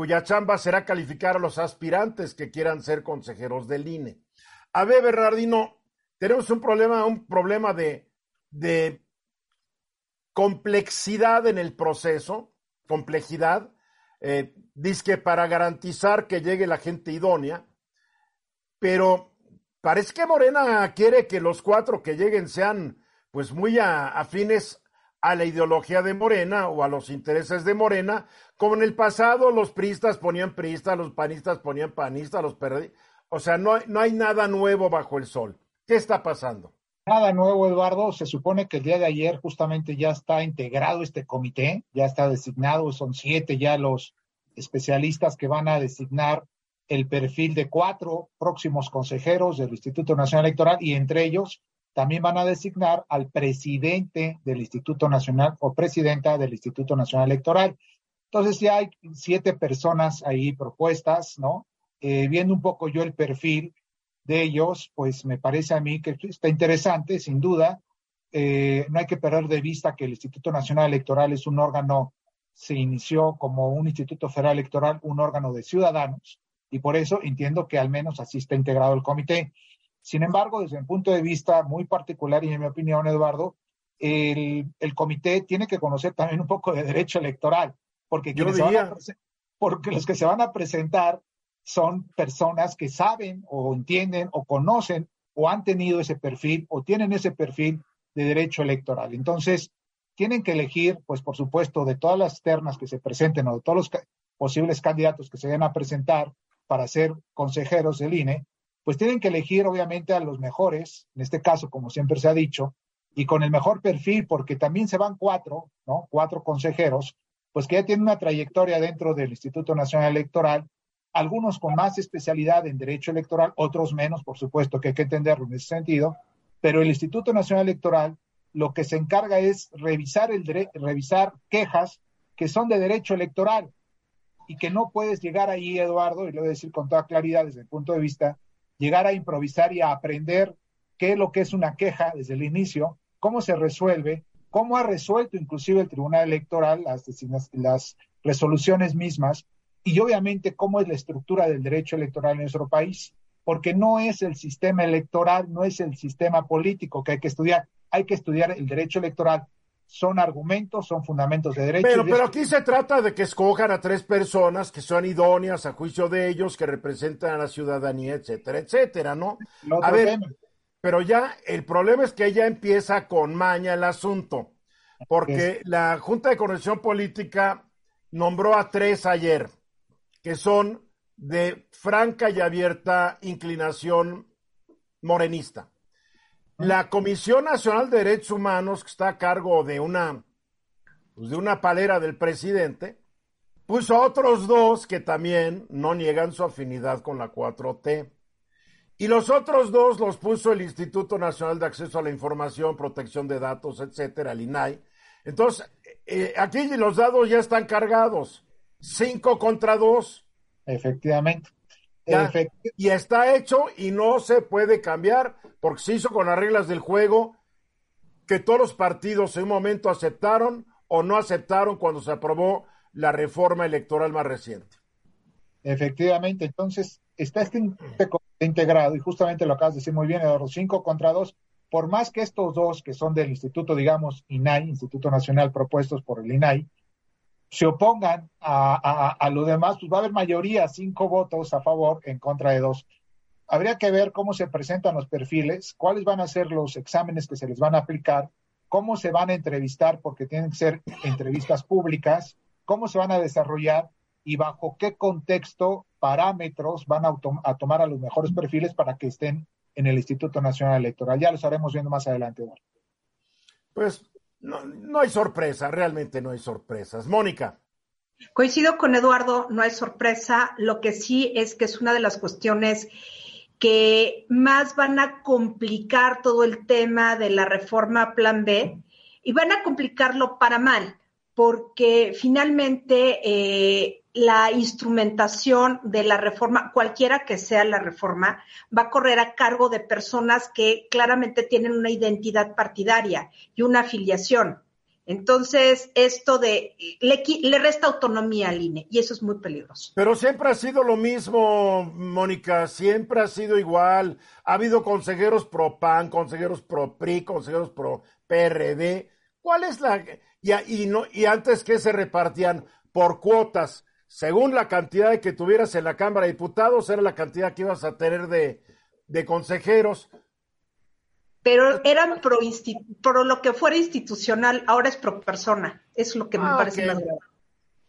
cuya chamba será calificar a los aspirantes que quieran ser consejeros del INE. A ver, Bernardino, tenemos un problema, un problema de, de complejidad en el proceso, complejidad, eh, dice que para garantizar que llegue la gente idónea, pero parece que Morena quiere que los cuatro que lleguen sean pues muy afines a la ideología de Morena o a los intereses de Morena, como en el pasado los priistas ponían priistas, los panistas ponían panistas, los O sea, no no hay nada nuevo bajo el sol. ¿Qué está pasando? Nada nuevo, Eduardo. Se supone que el día de ayer justamente ya está integrado este comité, ya está designado, son siete ya los especialistas que van a designar el perfil de cuatro próximos consejeros del Instituto Nacional Electoral y entre ellos también van a designar al presidente del Instituto Nacional o presidenta del Instituto Nacional Electoral. Entonces ya hay siete personas ahí propuestas, ¿no? Eh, viendo un poco yo el perfil de ellos, pues me parece a mí que está interesante, sin duda. Eh, no hay que perder de vista que el Instituto Nacional Electoral es un órgano, se inició como un Instituto Federal Electoral, un órgano de ciudadanos, y por eso entiendo que al menos así está integrado el comité. Sin embargo, desde un punto de vista muy particular y en mi opinión, Eduardo, el, comité tiene que conocer también un poco de derecho electoral, porque, porque los que se van a presentar son personas que saben o entienden o conocen o han tenido ese perfil o tienen ese perfil de derecho electoral. Entonces, tienen que elegir, pues por supuesto, de todas las ternas que se presenten o de todos los posibles candidatos que se vayan a presentar para ser consejeros del INE, pues tienen que elegir obviamente a los mejores, en este caso, como siempre se ha dicho, y con el mejor perfil, porque también se van cuatro, ¿no? Cuatro consejeros, pues que ya tienen una trayectoria dentro del Instituto Nacional Electoral algunos con más especialidad en derecho electoral, otros menos, por supuesto que hay que entenderlo en ese sentido, pero el Instituto Nacional Electoral lo que se encarga es revisar, el revisar quejas que son de derecho electoral y que no puedes llegar ahí, Eduardo, y lo voy a decir con toda claridad desde el punto de vista, llegar a improvisar y a aprender qué es lo que es una queja desde el inicio, cómo se resuelve, cómo ha resuelto inclusive el Tribunal Electoral las, las resoluciones mismas y obviamente cómo es la estructura del derecho electoral en nuestro país, porque no es el sistema electoral, no es el sistema político que hay que estudiar, hay que estudiar el derecho electoral. Son argumentos, son fundamentos de derecho. Pero, pero aquí se trata de que escojan a tres personas que son idóneas a juicio de ellos, que representan a la ciudadanía, etcétera, etcétera, ¿no? A ver, pero ya el problema es que ya empieza con maña el asunto, porque la Junta de Conexión Política nombró a tres ayer que son de franca y abierta inclinación morenista. La Comisión Nacional de Derechos Humanos, que está a cargo de una, pues, de una palera del presidente, puso otros dos que también no niegan su afinidad con la 4T. Y los otros dos los puso el Instituto Nacional de Acceso a la Información, Protección de Datos, etcétera, el INAI. Entonces, eh, aquí los dados ya están cargados. Cinco contra dos. Efectivamente. y está hecho y no se puede cambiar porque se hizo con las reglas del juego que todos los partidos en un momento aceptaron o no aceptaron cuando se aprobó la reforma electoral más reciente. Efectivamente, entonces está este integrado y justamente lo acabas de decir muy bien, Eduardo, cinco contra dos. Por más que estos dos, que son del Instituto, digamos, INAI, Instituto Nacional propuestos por el INAI, se opongan a, lo demás, pues va a haber mayoría, cinco votos a favor en contra de dos. Habría que ver cómo se presentan los perfiles, cuáles van a ser los exámenes que se les van a aplicar, cómo se van a entrevistar, porque tienen que ser entrevistas públicas, cómo se van a desarrollar y bajo qué contexto, parámetros van a, a tomar a los mejores perfiles para que estén en el Instituto Nacional Electoral. Ya lo estaremos viendo más adelante. Pues no, no hay sorpresa, realmente no hay sorpresas. Mónica. Coincido con Eduardo, no hay sorpresa. Lo que sí es que es una de las cuestiones que más van a complicar todo el tema de la reforma Plan B y van a complicarlo para mal, porque finalmente eh, la instrumentación de la reforma, cualquiera que sea la reforma, va a correr a cargo de personas que claramente tienen una identidad partidaria y una afiliación. Entonces, esto de le, resta autonomía al INE y eso es muy peligroso. Pero siempre ha sido lo mismo, Mónica, siempre ha sido igual. Ha habido consejeros pro PAN, consejeros pro PRI, consejeros pro PRD. ¿Cuál es la y, y no y antes que se repartían por cuotas? según la cantidad de que tuvieras en la Cámara de Diputados, era la cantidad que ibas a tener de, consejeros. Pero eran pro, pro, lo que fuera institucional, ahora es pro persona. Es lo que me ah, parece más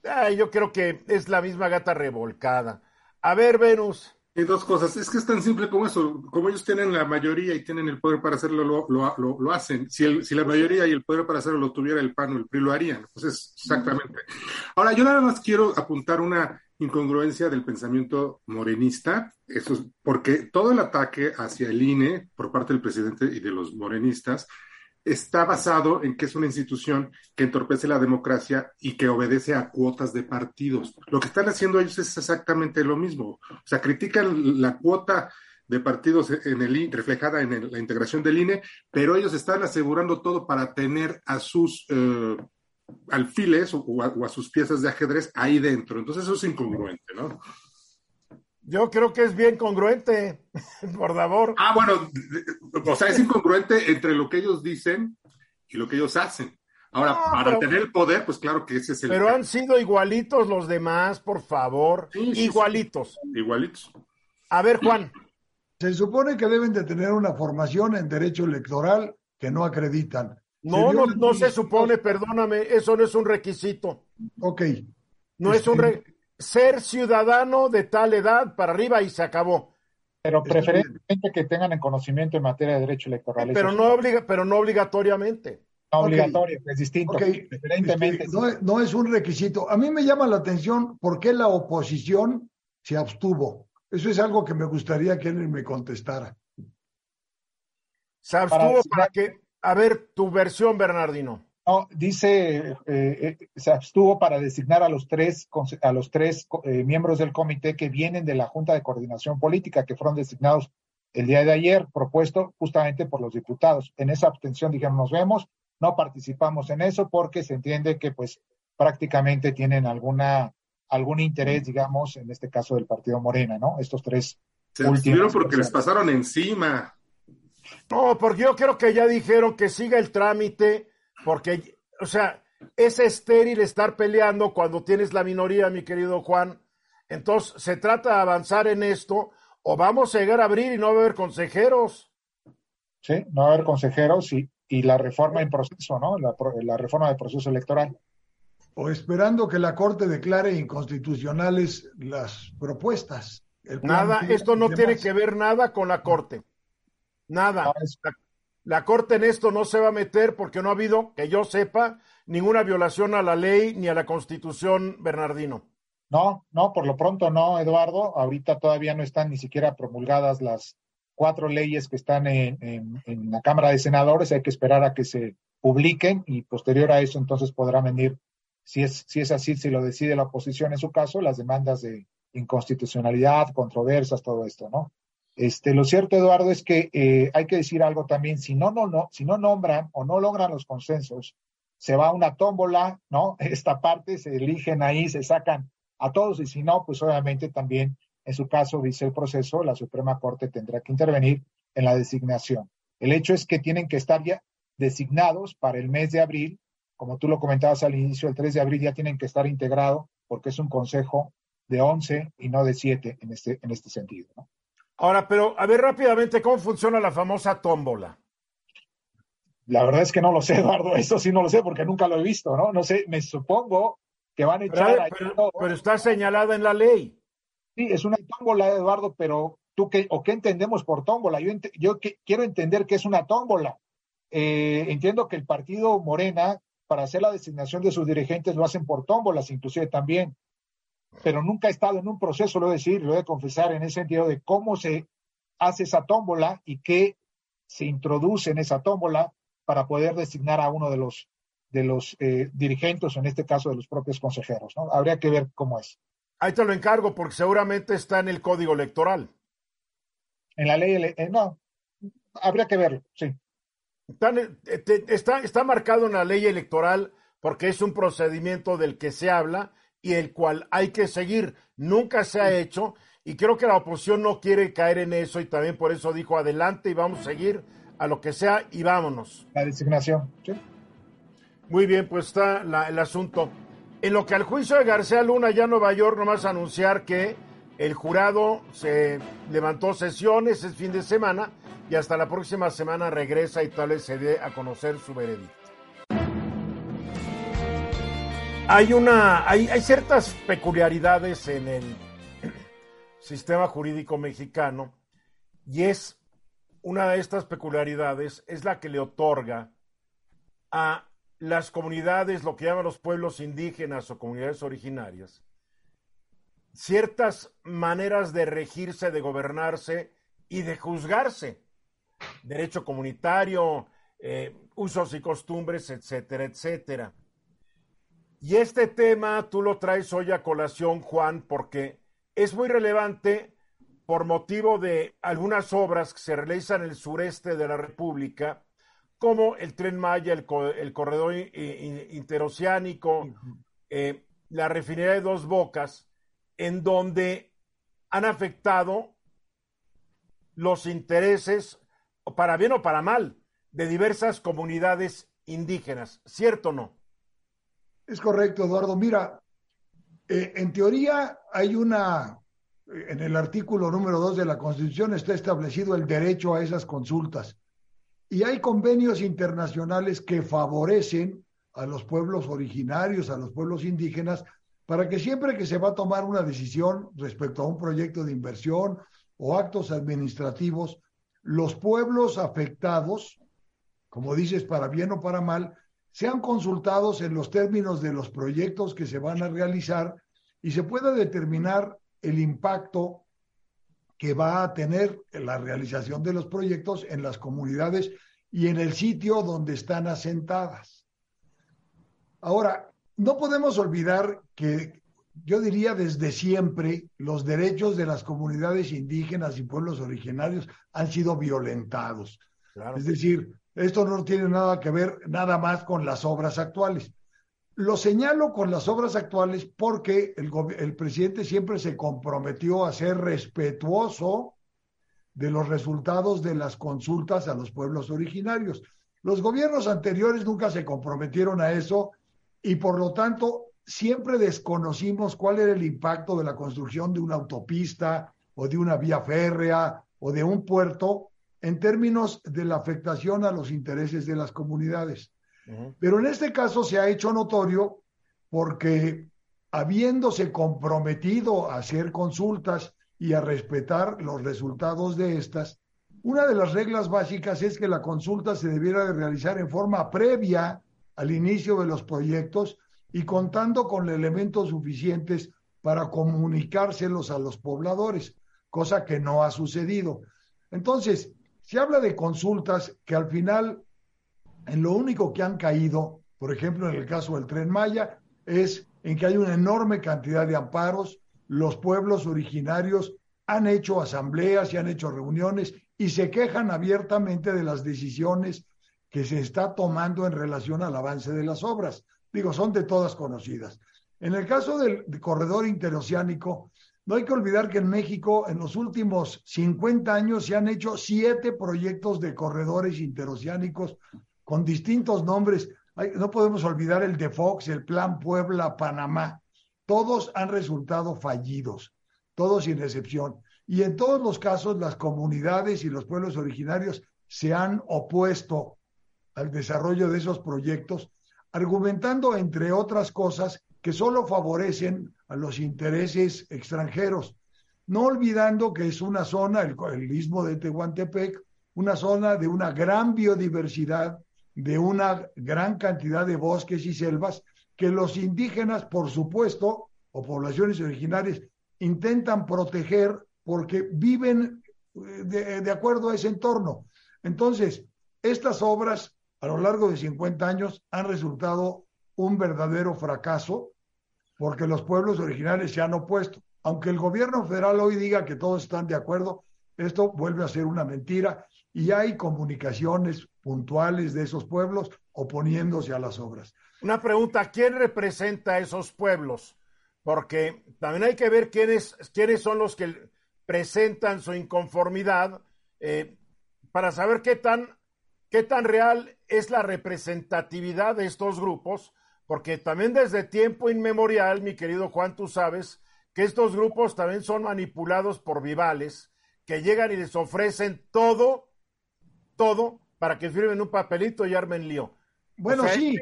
grave. yo creo que es la misma gata revolcada. A ver, Venus. Hay dos cosas. Es que es tan simple como eso. Como ellos tienen la mayoría y tienen el poder para hacerlo, lo, lo, lo, hacen. Si, el, si la mayoría y el poder para hacerlo lo tuviera el PAN o el PRI, lo harían. Entonces, exactamente. Ahora, yo nada más quiero apuntar una incongruencia del pensamiento morenista. Eso es porque todo el ataque hacia el INE por parte del presidente y de los morenistas está basado en que es una institución que entorpece la democracia y que obedece a cuotas de partidos. Lo que están haciendo ellos es exactamente lo mismo. O sea, critican la cuota de partidos en el reflejada en la integración del INE, pero ellos están asegurando todo para tener a sus eh, alfiles o a, sus piezas de ajedrez ahí dentro. Entonces eso es incongruente, ¿no? Yo creo que es bien congruente, por favor. Ah, bueno, o sea, es incongruente entre lo que ellos dicen y lo que ellos hacen. Ahora, para tener el poder, pues claro que ese es el. Pero han sido igualitos los demás, por favor. igualitos. igualitos. A ver, Juan. Se supone que deben de tener una formación en derecho electoral que no acreditan. No, no, no se supone, perdóname, eso no es un requisito. Ok. No es un requisito este, ser ciudadano de tal edad para arriba y se acabó. Pero preferentemente que tengan el conocimiento en materia de derecho electoral. Pero no, obliga, pero no obligatoriamente. No obligatorio, es distinto. Preferentemente. Este, no, no, es un requisito. A mí me llama la atención por qué la oposición se abstuvo. Eso es algo que me gustaría que él me contestara. Se abstuvo para, que, a ver, tu versión, Bernardino. No, dice, eh, eh, se abstuvo para designar a los tres, a los tres eh, miembros del comité que vienen de la Junta de Coordinación Política, que fueron designados el día de ayer, propuesto justamente por los diputados. En esa abstención, digamos, nos vemos, no participamos en eso porque se entiende que pues prácticamente tienen alguna algún interés, digamos, en este caso del partido Morena, ¿no? Estos tres. Se abstuvieron porque les pasaron encima. No, porque yo creo que ya dijeron que siga el trámite, porque, o sea, es estéril estar peleando cuando tienes la minoría, mi querido Juan. Entonces, se trata de avanzar en esto, o vamos a llegar a abrir y no va a haber consejeros. Sí, no va a haber consejeros y, y la reforma en proceso, ¿no? La, la reforma del proceso electoral o esperando que la Corte declare inconstitucionales las propuestas. Nada, esto no tiene que ver nada con la Corte. Nada. La, Corte en esto no se va a meter porque no ha habido, que yo sepa, ninguna violación a la ley ni a la Constitución, Bernardino. No, no, por lo pronto no, Eduardo. Ahorita todavía no están ni siquiera promulgadas las cuatro leyes que están en, la Cámara de Senadores. Hay que esperar a que se publiquen y posterior a eso entonces podrán venir si es, si es así, si lo decide la oposición en su caso, las demandas de inconstitucionalidad, controversias, todo esto, ¿no? Este, lo cierto, Eduardo, es que eh, hay que decir algo también, si no, no, no, si no nombran o no logran los consensos, se va a una tómbola, ¿no? Esta parte se eligen ahí, se sacan a todos, y si no, pues obviamente también, en su caso, dice el proceso, la Suprema Corte tendrá que intervenir en la designación. El hecho es que tienen que estar ya designados para el mes de abril como tú lo comentabas al inicio, el 3 de abril ya tienen que estar integrados porque es un consejo de 11 y no de 7 en este, en este sentido. Ahora, pero a ver rápidamente cómo funciona la famosa tómbola. La verdad es que no lo sé, Eduardo, eso sí no lo sé porque nunca lo he visto, ¿no? No sé, me supongo que van a echar... Pero, pero, está señalada en la ley. Sí, es una tómbola, Eduardo, pero tú qué, o qué entendemos por tómbola. Yo, yo quiero entender qué es una tómbola. Eh, entiendo que el partido Morena para hacer la designación de sus dirigentes lo hacen por tómbolas, inclusive también. Pero nunca he estado en un proceso, lo he de decir, lo he de confesar, en ese sentido de cómo se hace esa tómbola y qué se introduce en esa tómbola para poder designar a uno de los, de los eh, dirigentes, en este caso de los propios consejeros. ¿no? Habría que ver cómo es. Ahí te lo encargo, porque seguramente está en el código electoral. En la ley, eh, no, habría que verlo, sí. Eh, está, está marcado en la ley electoral porque es un procedimiento del que se habla y el cual hay que seguir. Nunca se ha hecho y creo que la oposición no quiere caer en eso y también por eso dijo adelante y vamos a seguir a lo que sea y vámonos. La designación. Muy bien, pues está el asunto. En lo que al juicio de García Luna ya en Nueva York, nomás anunciar que el jurado se levantó sesiones el fin de semana y hasta la próxima semana regresa y tal vez se dé a conocer su veredicto. Hay una, hay, hay ciertas peculiaridades en el sistema jurídico mexicano y es una de estas peculiaridades es la que le otorga a las comunidades, lo que llaman los pueblos indígenas o comunidades originarias, ciertas maneras de regirse, de gobernarse y de juzgarse derecho comunitario, eh, usos y costumbres, etcétera, etcétera. Y este tema tú lo traes hoy a colación, Juan, porque es muy relevante por motivo de algunas obras que se realizan en el sureste de la República, como el tren Maya, el, corredor interoceánico, eh, la refinería de Dos Bocas, en donde han afectado los intereses para bien o para mal, de diversas comunidades indígenas, ¿cierto o no? Es correcto, Eduardo. Mira, eh, en teoría hay una, en el artículo número 2 de la Constitución está establecido el derecho a esas consultas. Y hay convenios internacionales que favorecen a los pueblos originarios, a los pueblos indígenas, para que siempre que se va a tomar una decisión respecto a un proyecto de inversión o actos administrativos, los pueblos afectados, como dices, para bien o para mal, sean consultados en los términos de los proyectos que se van a realizar y se pueda determinar el impacto que va a tener la realización de los proyectos en las comunidades y en el sitio donde están asentadas. Ahora, no podemos olvidar que yo diría desde siempre los derechos de las comunidades indígenas y pueblos originarios han sido violentados. Es decir, esto no tiene nada que ver nada más con las obras actuales. Lo señalo con las obras actuales porque el, presidente siempre se comprometió a ser respetuoso de los resultados de las consultas a los pueblos originarios. Los gobiernos anteriores nunca se comprometieron a eso y por lo tanto siempre desconocimos cuál era el impacto de la construcción de una autopista o de una vía férrea o de un puerto en términos de la afectación a los intereses de las comunidades. Pero en este caso se ha hecho notorio porque habiéndose comprometido a hacer consultas y a respetar los resultados de estas, una de las reglas básicas es que la consulta se debiera de realizar en forma previa al inicio de los proyectos y contando con elementos suficientes para comunicárselos a los pobladores, cosa que no ha sucedido. Entonces, se habla de consultas que al final, en lo único que han caído, por ejemplo, en el caso del tren Maya, es en que hay una enorme cantidad de amparos, los pueblos originarios han hecho asambleas y han hecho reuniones y se quejan abiertamente de las decisiones que se está tomando en relación al avance de las obras. Digo, son de todas conocidas. En el caso del, corredor interoceánico, no hay que olvidar que en México en los últimos 50 años se han hecho siete proyectos de corredores interoceánicos con distintos nombres. no podemos olvidar el de Fox, el Plan Puebla-Panamá. Todos han resultado fallidos, todos sin excepción. Y en todos los casos las comunidades y los pueblos originarios se han opuesto al desarrollo de esos proyectos argumentando, entre otras cosas, que solo favorecen a los intereses extranjeros, no olvidando que es una zona, el, el istmo de Tehuantepec, una zona de una gran biodiversidad, de una gran cantidad de bosques y selvas, que los indígenas, por supuesto, o poblaciones originarias, intentan proteger porque viven eh, de, acuerdo a ese entorno. Entonces, estas obras a lo largo de 50 años han resultado un verdadero fracaso porque los pueblos originales se han opuesto. Aunque el gobierno federal hoy diga que todos están de acuerdo, esto vuelve a ser una mentira y hay comunicaciones puntuales de esos pueblos oponiéndose a las obras. Una pregunta, ¿quién representa a esos pueblos? Porque también hay que ver quiénes, quiénes son los que presentan su inconformidad eh, para saber qué tan ¿Qué tan real es la representatividad de estos grupos? Porque también desde tiempo inmemorial, mi querido Juan, tú sabes que estos grupos también son manipulados por vivales que llegan y les ofrecen todo, todo, para que firmen un papelito y armen lío. Bueno, sí.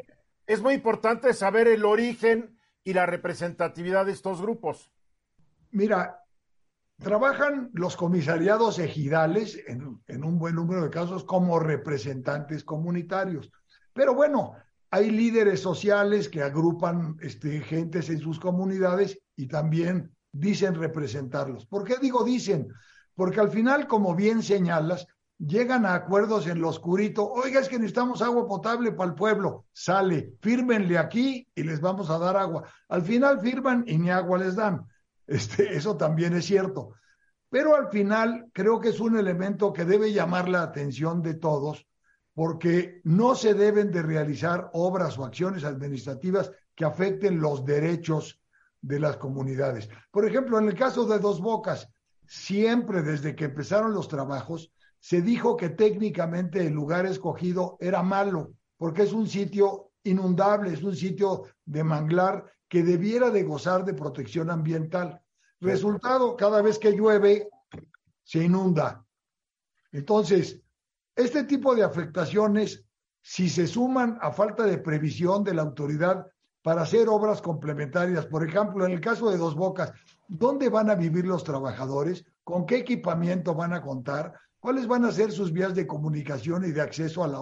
Es muy importante saber el origen y la representatividad de estos grupos. Mira, Trabajan los comisariados ejidales, en, un buen número de casos, como representantes comunitarios. Pero bueno, hay líderes sociales que agrupan este, gentes en sus comunidades y también dicen representarlos. ¿Por qué digo dicen? Porque al final, como bien señalas, llegan a acuerdos en lo oscurito. Oiga, es que necesitamos agua potable para el pueblo. Sale, fírmenle aquí y les vamos a dar agua. Al final firman y ni agua les dan. Este, eso también es cierto. Pero al final creo que es un elemento que debe llamar la atención de todos porque no se deben de realizar obras o acciones administrativas que afecten los derechos de las comunidades. Por ejemplo, en el caso de Dos Bocas, siempre desde que empezaron los trabajos, se dijo que técnicamente el lugar escogido era malo, porque es un sitio inundable, es un sitio de manglar que debiera de gozar de protección ambiental. Resultado, cada vez que llueve, se inunda. Entonces, este tipo de afectaciones, si se suman a falta de previsión de la autoridad para hacer obras complementarias, por ejemplo, en el caso de Dos Bocas, ¿dónde van a vivir los trabajadores? ¿Con qué equipamiento van a contar? ¿Cuáles van a ser sus vías de comunicación y de acceso a la,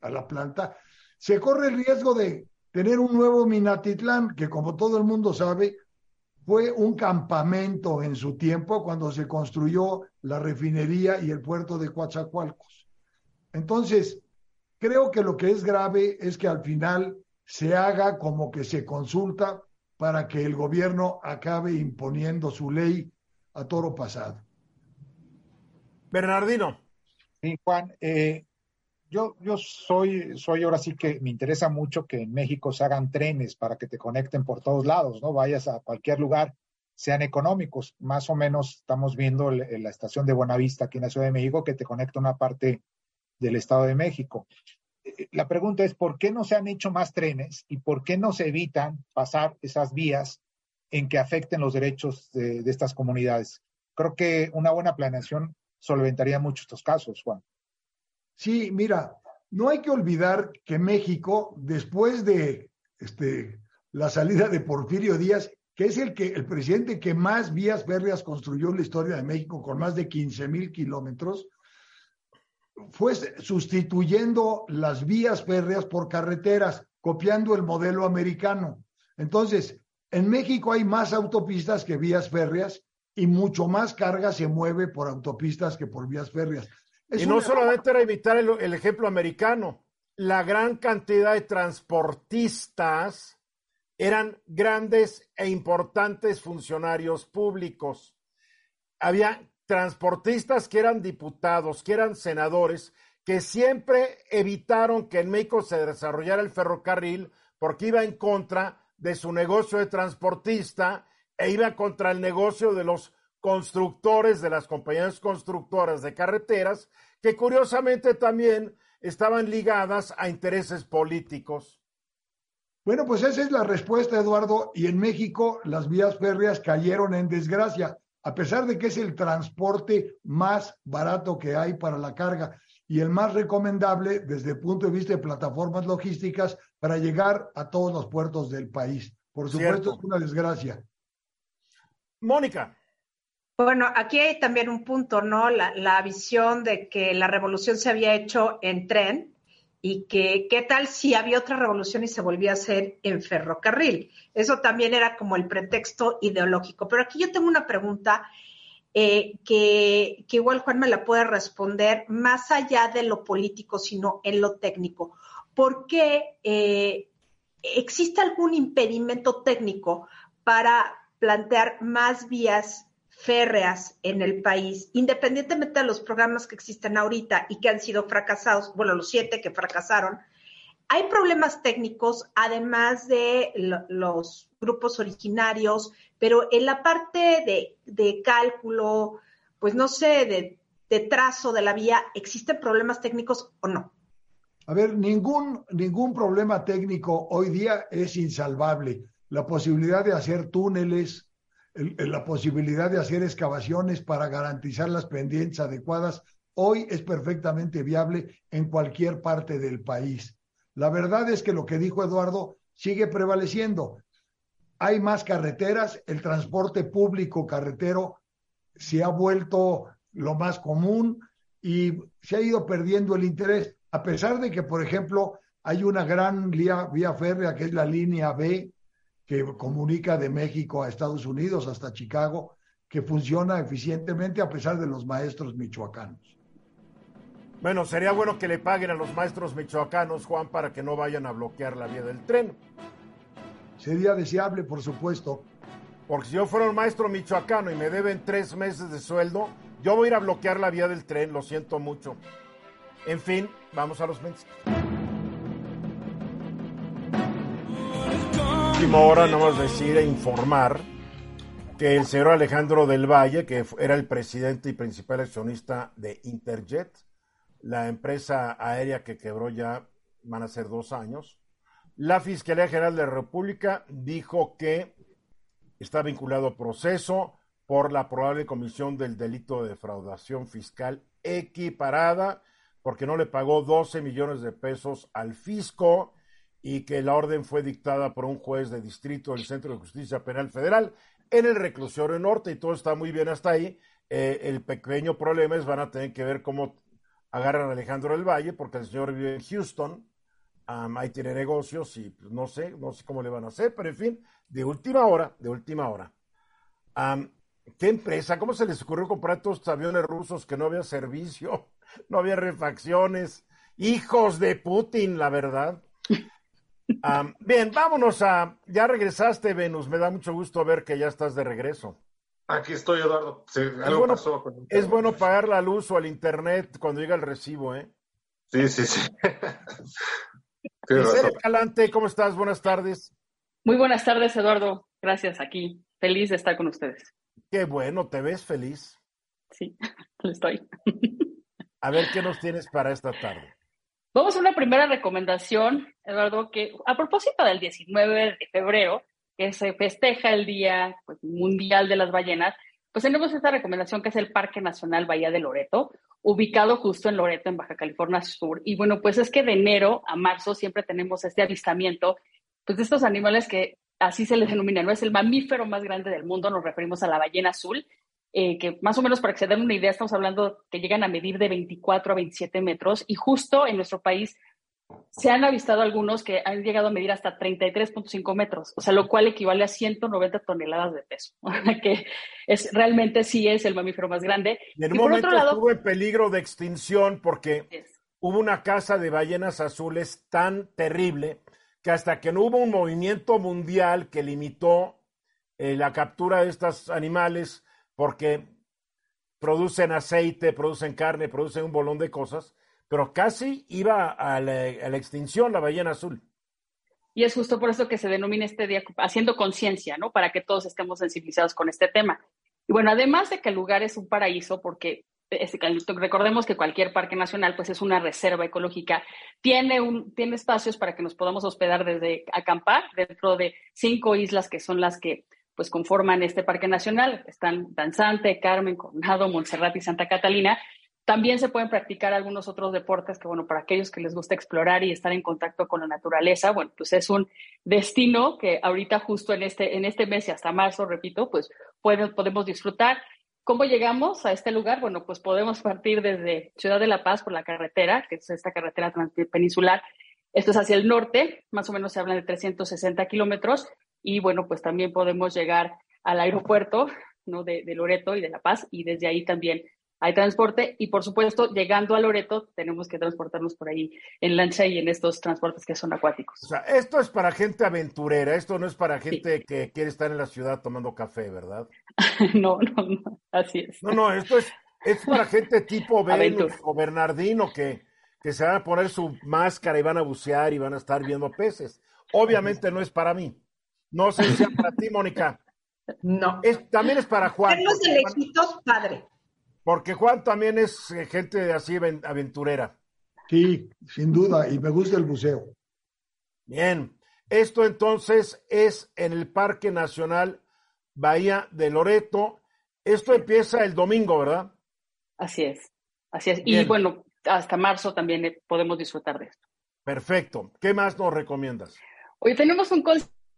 a la planta? Se corre el riesgo de tener un nuevo Minatitlán, que como todo el mundo sabe, fue un campamento en su tiempo cuando se construyó la refinería y el puerto de Coatzacoalcos. Entonces, creo que lo que es grave es que al final se haga como que se consulta para que el gobierno acabe imponiendo su ley a toro pasado. Bernardino. Sí, Juan, eh, yo, yo soy, soy ahora sí que me interesa mucho que en México se hagan trenes para que te conecten por todos lados, ¿no? Vayas a cualquier lugar, sean económicos. Más o menos estamos viendo la estación de Buenavista aquí en la Ciudad de México que te conecta una parte del Estado de México. Eh, la pregunta es, ¿por qué no se han hecho más trenes y por qué no se evitan pasar esas vías en que afecten los derechos de, de estas comunidades? Creo que una buena planeación solventaría mucho estos casos, Juan. Sí, mira, no hay que olvidar que México, después de este, la salida de Porfirio Díaz, que es el, que, el presidente que más vías férreas construyó en la historia de México, con más de 15 mil kilómetros, fue sustituyendo las vías férreas por carreteras, copiando el modelo americano. Entonces, en México hay más autopistas que vías férreas y mucho más carga se mueve por autopistas que por vías férreas. y no solamente era imitar el, ejemplo americano, la gran cantidad de transportistas eran grandes e importantes funcionarios públicos. Había transportistas que eran diputados, que eran senadores, que siempre evitaron que en México se desarrollara el ferrocarril porque iba en contra de su negocio de transportista e iba contra el negocio de los constructores de las compañías constructoras de carreteras, que curiosamente también estaban ligadas a intereses políticos. Bueno, pues esa es la respuesta, Eduardo. Y en México las vías férreas cayeron en desgracia, a pesar de que es el transporte más barato que hay para la carga y el más recomendable desde el punto de vista de plataformas logísticas para llegar a todos los puertos del país. Por supuesto, es una desgracia. Mónica. Bueno, aquí hay también un punto, ¿no? La, visión de que la revolución se había hecho en tren y que qué tal si había otra revolución y se volvía a hacer en ferrocarril. Eso también era como el pretexto ideológico. Pero aquí yo tengo una pregunta eh, que, que, igual Juan me la puede responder más allá de lo político, sino en lo técnico. ¿Por qué eh, existe algún impedimento técnico para plantear más vías férreas en el país, independientemente de los programas que existen ahorita y que han sido fracasados, bueno, los siete que fracasaron, hay problemas técnicos, además de los grupos originarios, pero en la parte de, cálculo, pues no sé, de, de, trazo de la vía, ¿existen problemas técnicos o no? A ver, ningún, ningún problema técnico hoy día es insalvable la posibilidad de hacer túneles, la posibilidad de hacer excavaciones para garantizar las pendientes adecuadas, hoy es perfectamente viable en cualquier parte del país. La verdad es que lo que dijo Eduardo sigue prevaleciendo. Hay más carreteras, el transporte público carretero se ha vuelto lo más común y se ha ido perdiendo el interés, a pesar de que, por ejemplo, hay una gran vía, vía férrea que es la línea B, que comunica de México a Estados Unidos hasta Chicago, que funciona eficientemente a pesar de los maestros michoacanos. Bueno, sería bueno que le paguen a los maestros michoacanos, Juan, para que no vayan a bloquear la vía del tren. Sería deseable, por supuesto. Porque si yo fuera un maestro michoacano y me deben tres meses de sueldo, yo voy a ir a bloquear la vía del tren, lo siento mucho. En fin, vamos a los mensajes. Última hora, más decir e informar que el señor Alejandro del Valle, que era el presidente y principal accionista de Interjet, la empresa aérea que quebró ya van a ser dos años, la Fiscalía General de la República dijo que está vinculado a proceso por la probable comisión del delito de defraudación fiscal equiparada porque no le pagó 12 millones de pesos al fisco y que la orden fue dictada por un juez de distrito del Centro de Justicia Penal Federal en el reclusorio norte y todo está muy bien hasta ahí. Eh, el pequeño problema es van a tener que ver cómo agarran a Alejandro del Valle porque el señor vive en Houston, ahí tiene negocios y pues, no sé, no sé cómo le van a hacer, pero en fin, de última hora, de última hora. ¿Qué empresa? ¿Cómo se les ocurrió comprar todos estos aviones rusos que no había servicio, no había refacciones? Hijos de Putin, la verdad. Bien, vámonos a. Ya regresaste, Venus. Me da mucho gusto ver que ya estás de regreso. Aquí estoy, Eduardo. es bueno pagar la luz o el internet cuando llega el recibo, ¿eh? Sí, sí, sí. Calante, ¿cómo estás? Buenas tardes. Muy buenas tardes, Eduardo. Gracias, aquí. Feliz de estar con ustedes. Qué bueno, ¿te ves feliz? Sí, lo estoy. A ver, ¿qué nos tienes para esta tarde? Vamos a una primera recomendación, Eduardo, que a propósito del 19 de febrero, que se festeja el Día pues, Mundial de las Ballenas, pues tenemos esta recomendación que es el Parque Nacional Bahía de Loreto, ubicado justo en Loreto, en Baja California Sur. Y bueno, pues es que de enero a marzo siempre tenemos este avistamiento pues de estos animales que así se les denomina, ¿no? Es el mamífero más grande del mundo, nos referimos a la ballena azul, eh, que más o menos para que se den una idea, estamos hablando que llegan a medir de 24 a 27 metros y justo en nuestro país se han avistado algunos que han llegado a medir hasta 33.5 metros, o sea, lo cual equivale a 190 toneladas de peso, que es realmente sí es el mamífero más grande. Y en un momento estuvo en peligro de extinción porque hubo una casa de ballenas azules tan terrible que hasta que no hubo un movimiento mundial que limitó eh, la captura de estos animales porque producen aceite, producen carne, producen un bolón de cosas, pero casi iba a la, extinción la ballena azul. Y es justo por eso que se denomina este día haciendo conciencia, ¿no? Para que todos estemos sensibilizados con este tema. Y bueno, además de que el lugar es un paraíso, porque recordemos que cualquier parque nacional pues es una reserva ecológica, tiene, un, tiene espacios para que nos podamos hospedar desde acampar dentro de cinco islas que son las que pues conforman este parque nacional. Están Danzante, Carmen, Coronado, Montserrat y Santa Catalina, también se pueden practicar algunos otros deportes que, bueno, para aquellos que les gusta explorar y estar en contacto con la naturaleza, bueno, pues es un destino que ahorita justo en este, en este mes y hasta marzo, repito, pues podemos disfrutar. ¿Cómo llegamos a este lugar? Bueno, pues podemos partir desde Ciudad de La Paz por la carretera, que es esta carretera peninsular. Esto es hacia el norte, más o menos se habla de 360 kilómetros. Y bueno, pues también podemos llegar al aeropuerto ¿no? de, de Loreto y de La Paz y desde ahí también hay transporte y por supuesto llegando a Loreto tenemos que transportarnos por ahí en lancha y en estos transportes que son acuáticos. O sea, esto es para gente aventurera, esto no es para gente que quiere estar en la ciudad tomando café, ¿verdad? no, no, no, así es. No, no, esto es, es para gente tipo Venus o Bernardino que, que se van a poner su máscara y van a bucear y van a estar viendo peces. Obviamente no es para mí. No sé si sea para ti, Mónica. No. Es, también es para Juan. Los de lejitos, padre. Porque Juan también es eh, gente así aventurera. Sí, sin duda, y me gusta el buceo. Bien, esto entonces es en el Parque Nacional Bahía de Loreto. Esto empieza el domingo, ¿verdad? Así es, así es. Y bueno, hasta marzo también eh, podemos disfrutar de esto. Perfecto. ¿Qué más nos recomiendas? Hoy tenemos un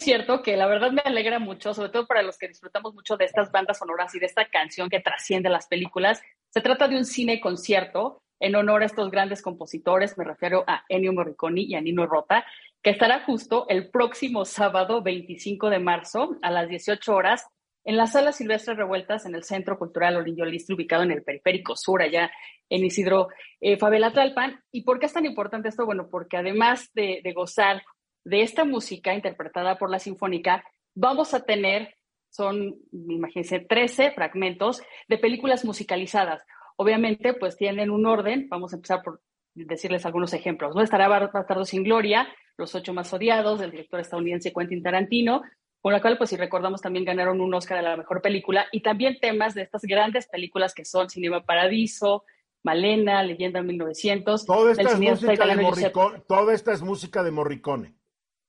cierto que la verdad me alegra mucho, sobre todo para los que disfrutamos mucho de estas bandas sonoras y de esta canción que trasciende las películas. Se trata de un cine concierto en honor a estos grandes compositores, me refiero a Ennio Morricone y a Nino Rota, que estará justo el próximo sábado 25 de marzo a las 18 horas en la Sala Silvestre Revueltas en el Centro Cultural Orillo ubicado en el periférico sur, allá en Isidro eh, Favela Tlalpan. ¿Y por qué es tan importante esto? Bueno, porque además de, de gozar de esta música interpretada por la Sinfónica, vamos a tener, son, imagínense, 13 fragmentos de películas musicalizadas. Obviamente, pues tienen un orden. Vamos a empezar por decirles algunos ejemplos. ¿no? Estará Bastardo sin Gloria, Los Ocho Más Odiados, del director estadounidense Quentin Tarantino, con la cual, pues si recordamos, también ganaron un Oscar a la mejor película, y también temas de estas grandes películas que son Cinema Paradiso, Malena, Leyenda 1900. Toda esta, es música de Morricone, toda esta es música de Morricone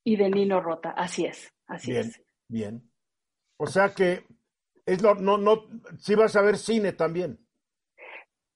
y de Nino Rota. Así es, así bien, es. Bien. O sea que es lo, no, no, sí vas a ver cine también.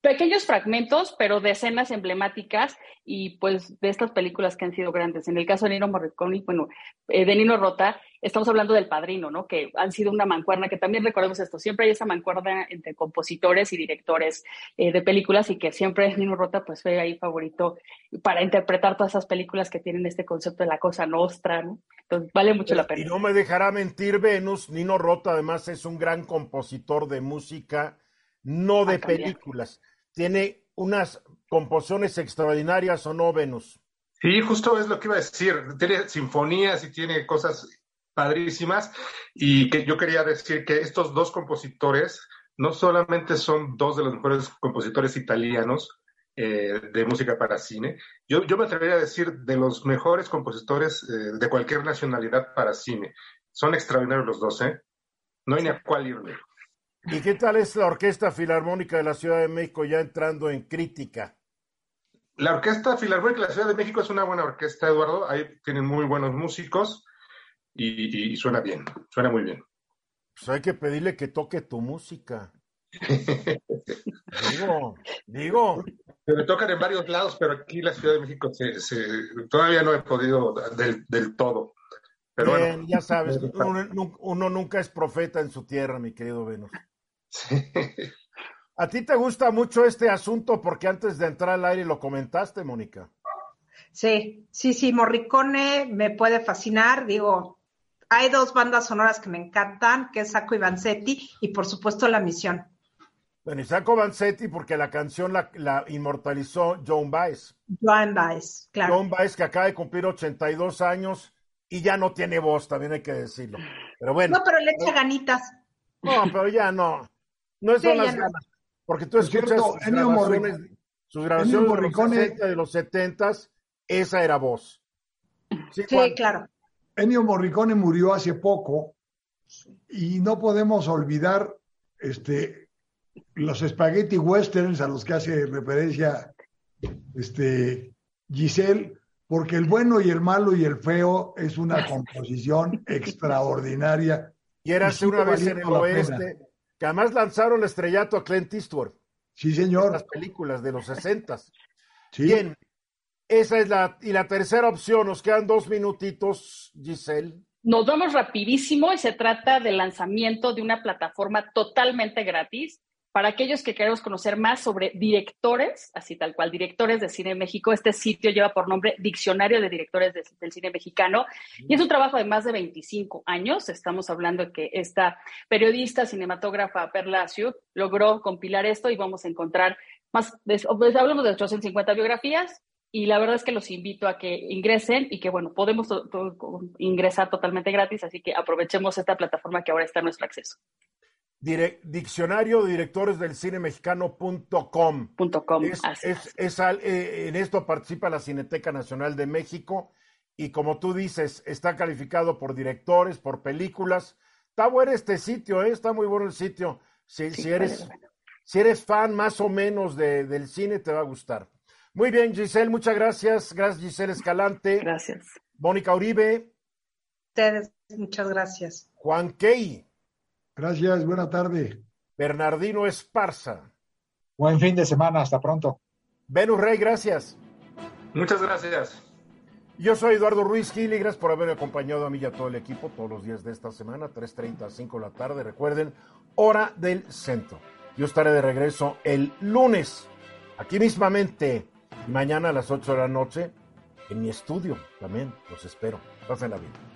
Pequeños fragmentos, pero de escenas emblemáticas y pues de estas películas que han sido grandes. En el caso de Nino Morricone, bueno, eh, de Nino Rota, estamos hablando del Padrino, ¿no? Que han sido una mancuerna, que también recordemos esto, siempre hay esa mancuerna entre compositores y directores eh, de películas y que siempre Nino Rota pues fue ahí favorito para interpretar todas esas películas que tienen este concepto de la cosa nostra, ¿no? Entonces vale mucho la pena. Y no me dejará mentir Venus, Nino Rota además es un gran compositor de música, no de películas tiene unas composiciones extraordinarias o no, Venus. Sí, justo es lo que iba a decir. Tiene sinfonías y tiene cosas padrísimas. Y que yo quería decir que estos dos compositores no solamente son dos de los mejores compositores italianos eh, de música para cine, yo, yo, me atrevería a decir de los mejores compositores eh, de cualquier nacionalidad para cine. Son extraordinarios los dos, ¿eh? No hay ni a cuál irle. ¿Y qué tal es la Orquesta Filarmónica de la Ciudad de México ya entrando en crítica? La Orquesta Filarmónica de la Ciudad de México es una buena orquesta, Eduardo. Ahí tienen muy buenos músicos y, suena bien, suena muy bien. Pues hay que pedirle que toque tu música. digo, digo. Me tocan en varios lados, pero aquí la Ciudad de México todavía no he podido del, todo. Pero Bien, ya sabes, uno, nunca es profeta en su tierra, mi querido Venus. ¿A ti te gusta mucho este asunto porque antes de entrar al aire lo comentaste, Mónica? Sí, sí, sí, Morricone me puede fascinar. Digo, hay dos bandas sonoras que me encantan, que es Saco y Vanzetti y por supuesto La Misión. Bueno, y Saco Vanzetti porque la canción la, inmortalizó Joan Baez. Joan Baez, claro. Joan Baez que acaba de cumplir 82 años y ya no tiene voz, también hay que decirlo. Pero bueno. No, pero le echa ganitas. No, pero ya no. No es son las ganas. Porque tú escuchas sus, grabaciones, sus grabaciones de los 60, de los 70, esa era voz. Sí, claro. Ennio Morricone murió hace poco y no podemos olvidar este, los spaghetti westerns a los que hace referencia este, Giselle, porque el bueno y el malo y el feo es una composición extraordinaria. Y era una vez en el oeste, que además lanzaron el estrellato a Clint Eastwood. Sí, señor. Las películas de los sesentas. Sí. Bien, esa es la, y la tercera opción, nos quedan dos minutitos, Giselle. Nos vamos rapidísimo y se trata del lanzamiento de una plataforma totalmente gratis para aquellos que queremos conocer más sobre directores, así tal cual, directores de cine en México, este sitio lleva por nombre Diccionario de Directores del Cine Mexicano y es un trabajo de más de 25 años. Estamos hablando de que esta periodista, cinematógrafa Perla logró compilar esto y vamos a encontrar más, hablamos de 850 biografías, y la verdad es que los invito a que ingresen y que, bueno, podemos ingresar totalmente gratis, así que aprovechemos esta plataforma que ahora está a nuestro acceso diccionario de directores del cine mexicano.com. Es, es, eh, en esto participa la Cineteca Nacional de México y como tú dices, está calificado por directores, por películas. Está bueno este sitio, ¿eh? está muy bueno el sitio. Si, si eres, si eres fan más o menos de, del cine, te va a gustar. Muy bien, Giselle, muchas gracias. Gracias, Giselle Escalante. Gracias. Mónica Uribe. Ustedes, muchas gracias. Juan Key. Gracias, buena tarde. Bernardino Esparza. Buen fin de semana, hasta pronto. Venus Rey, gracias. Muchas gracias. Yo soy Eduardo Ruiz Gil y gracias por haberme acompañado a mí y a todo el equipo todos los días de esta semana, 3.30 a 5 de la tarde. Recuerden, hora del centro. Yo estaré de regreso el lunes, aquí mismamente, mañana a las 8 de la noche, en mi estudio también. Los espero. Pásenla bien.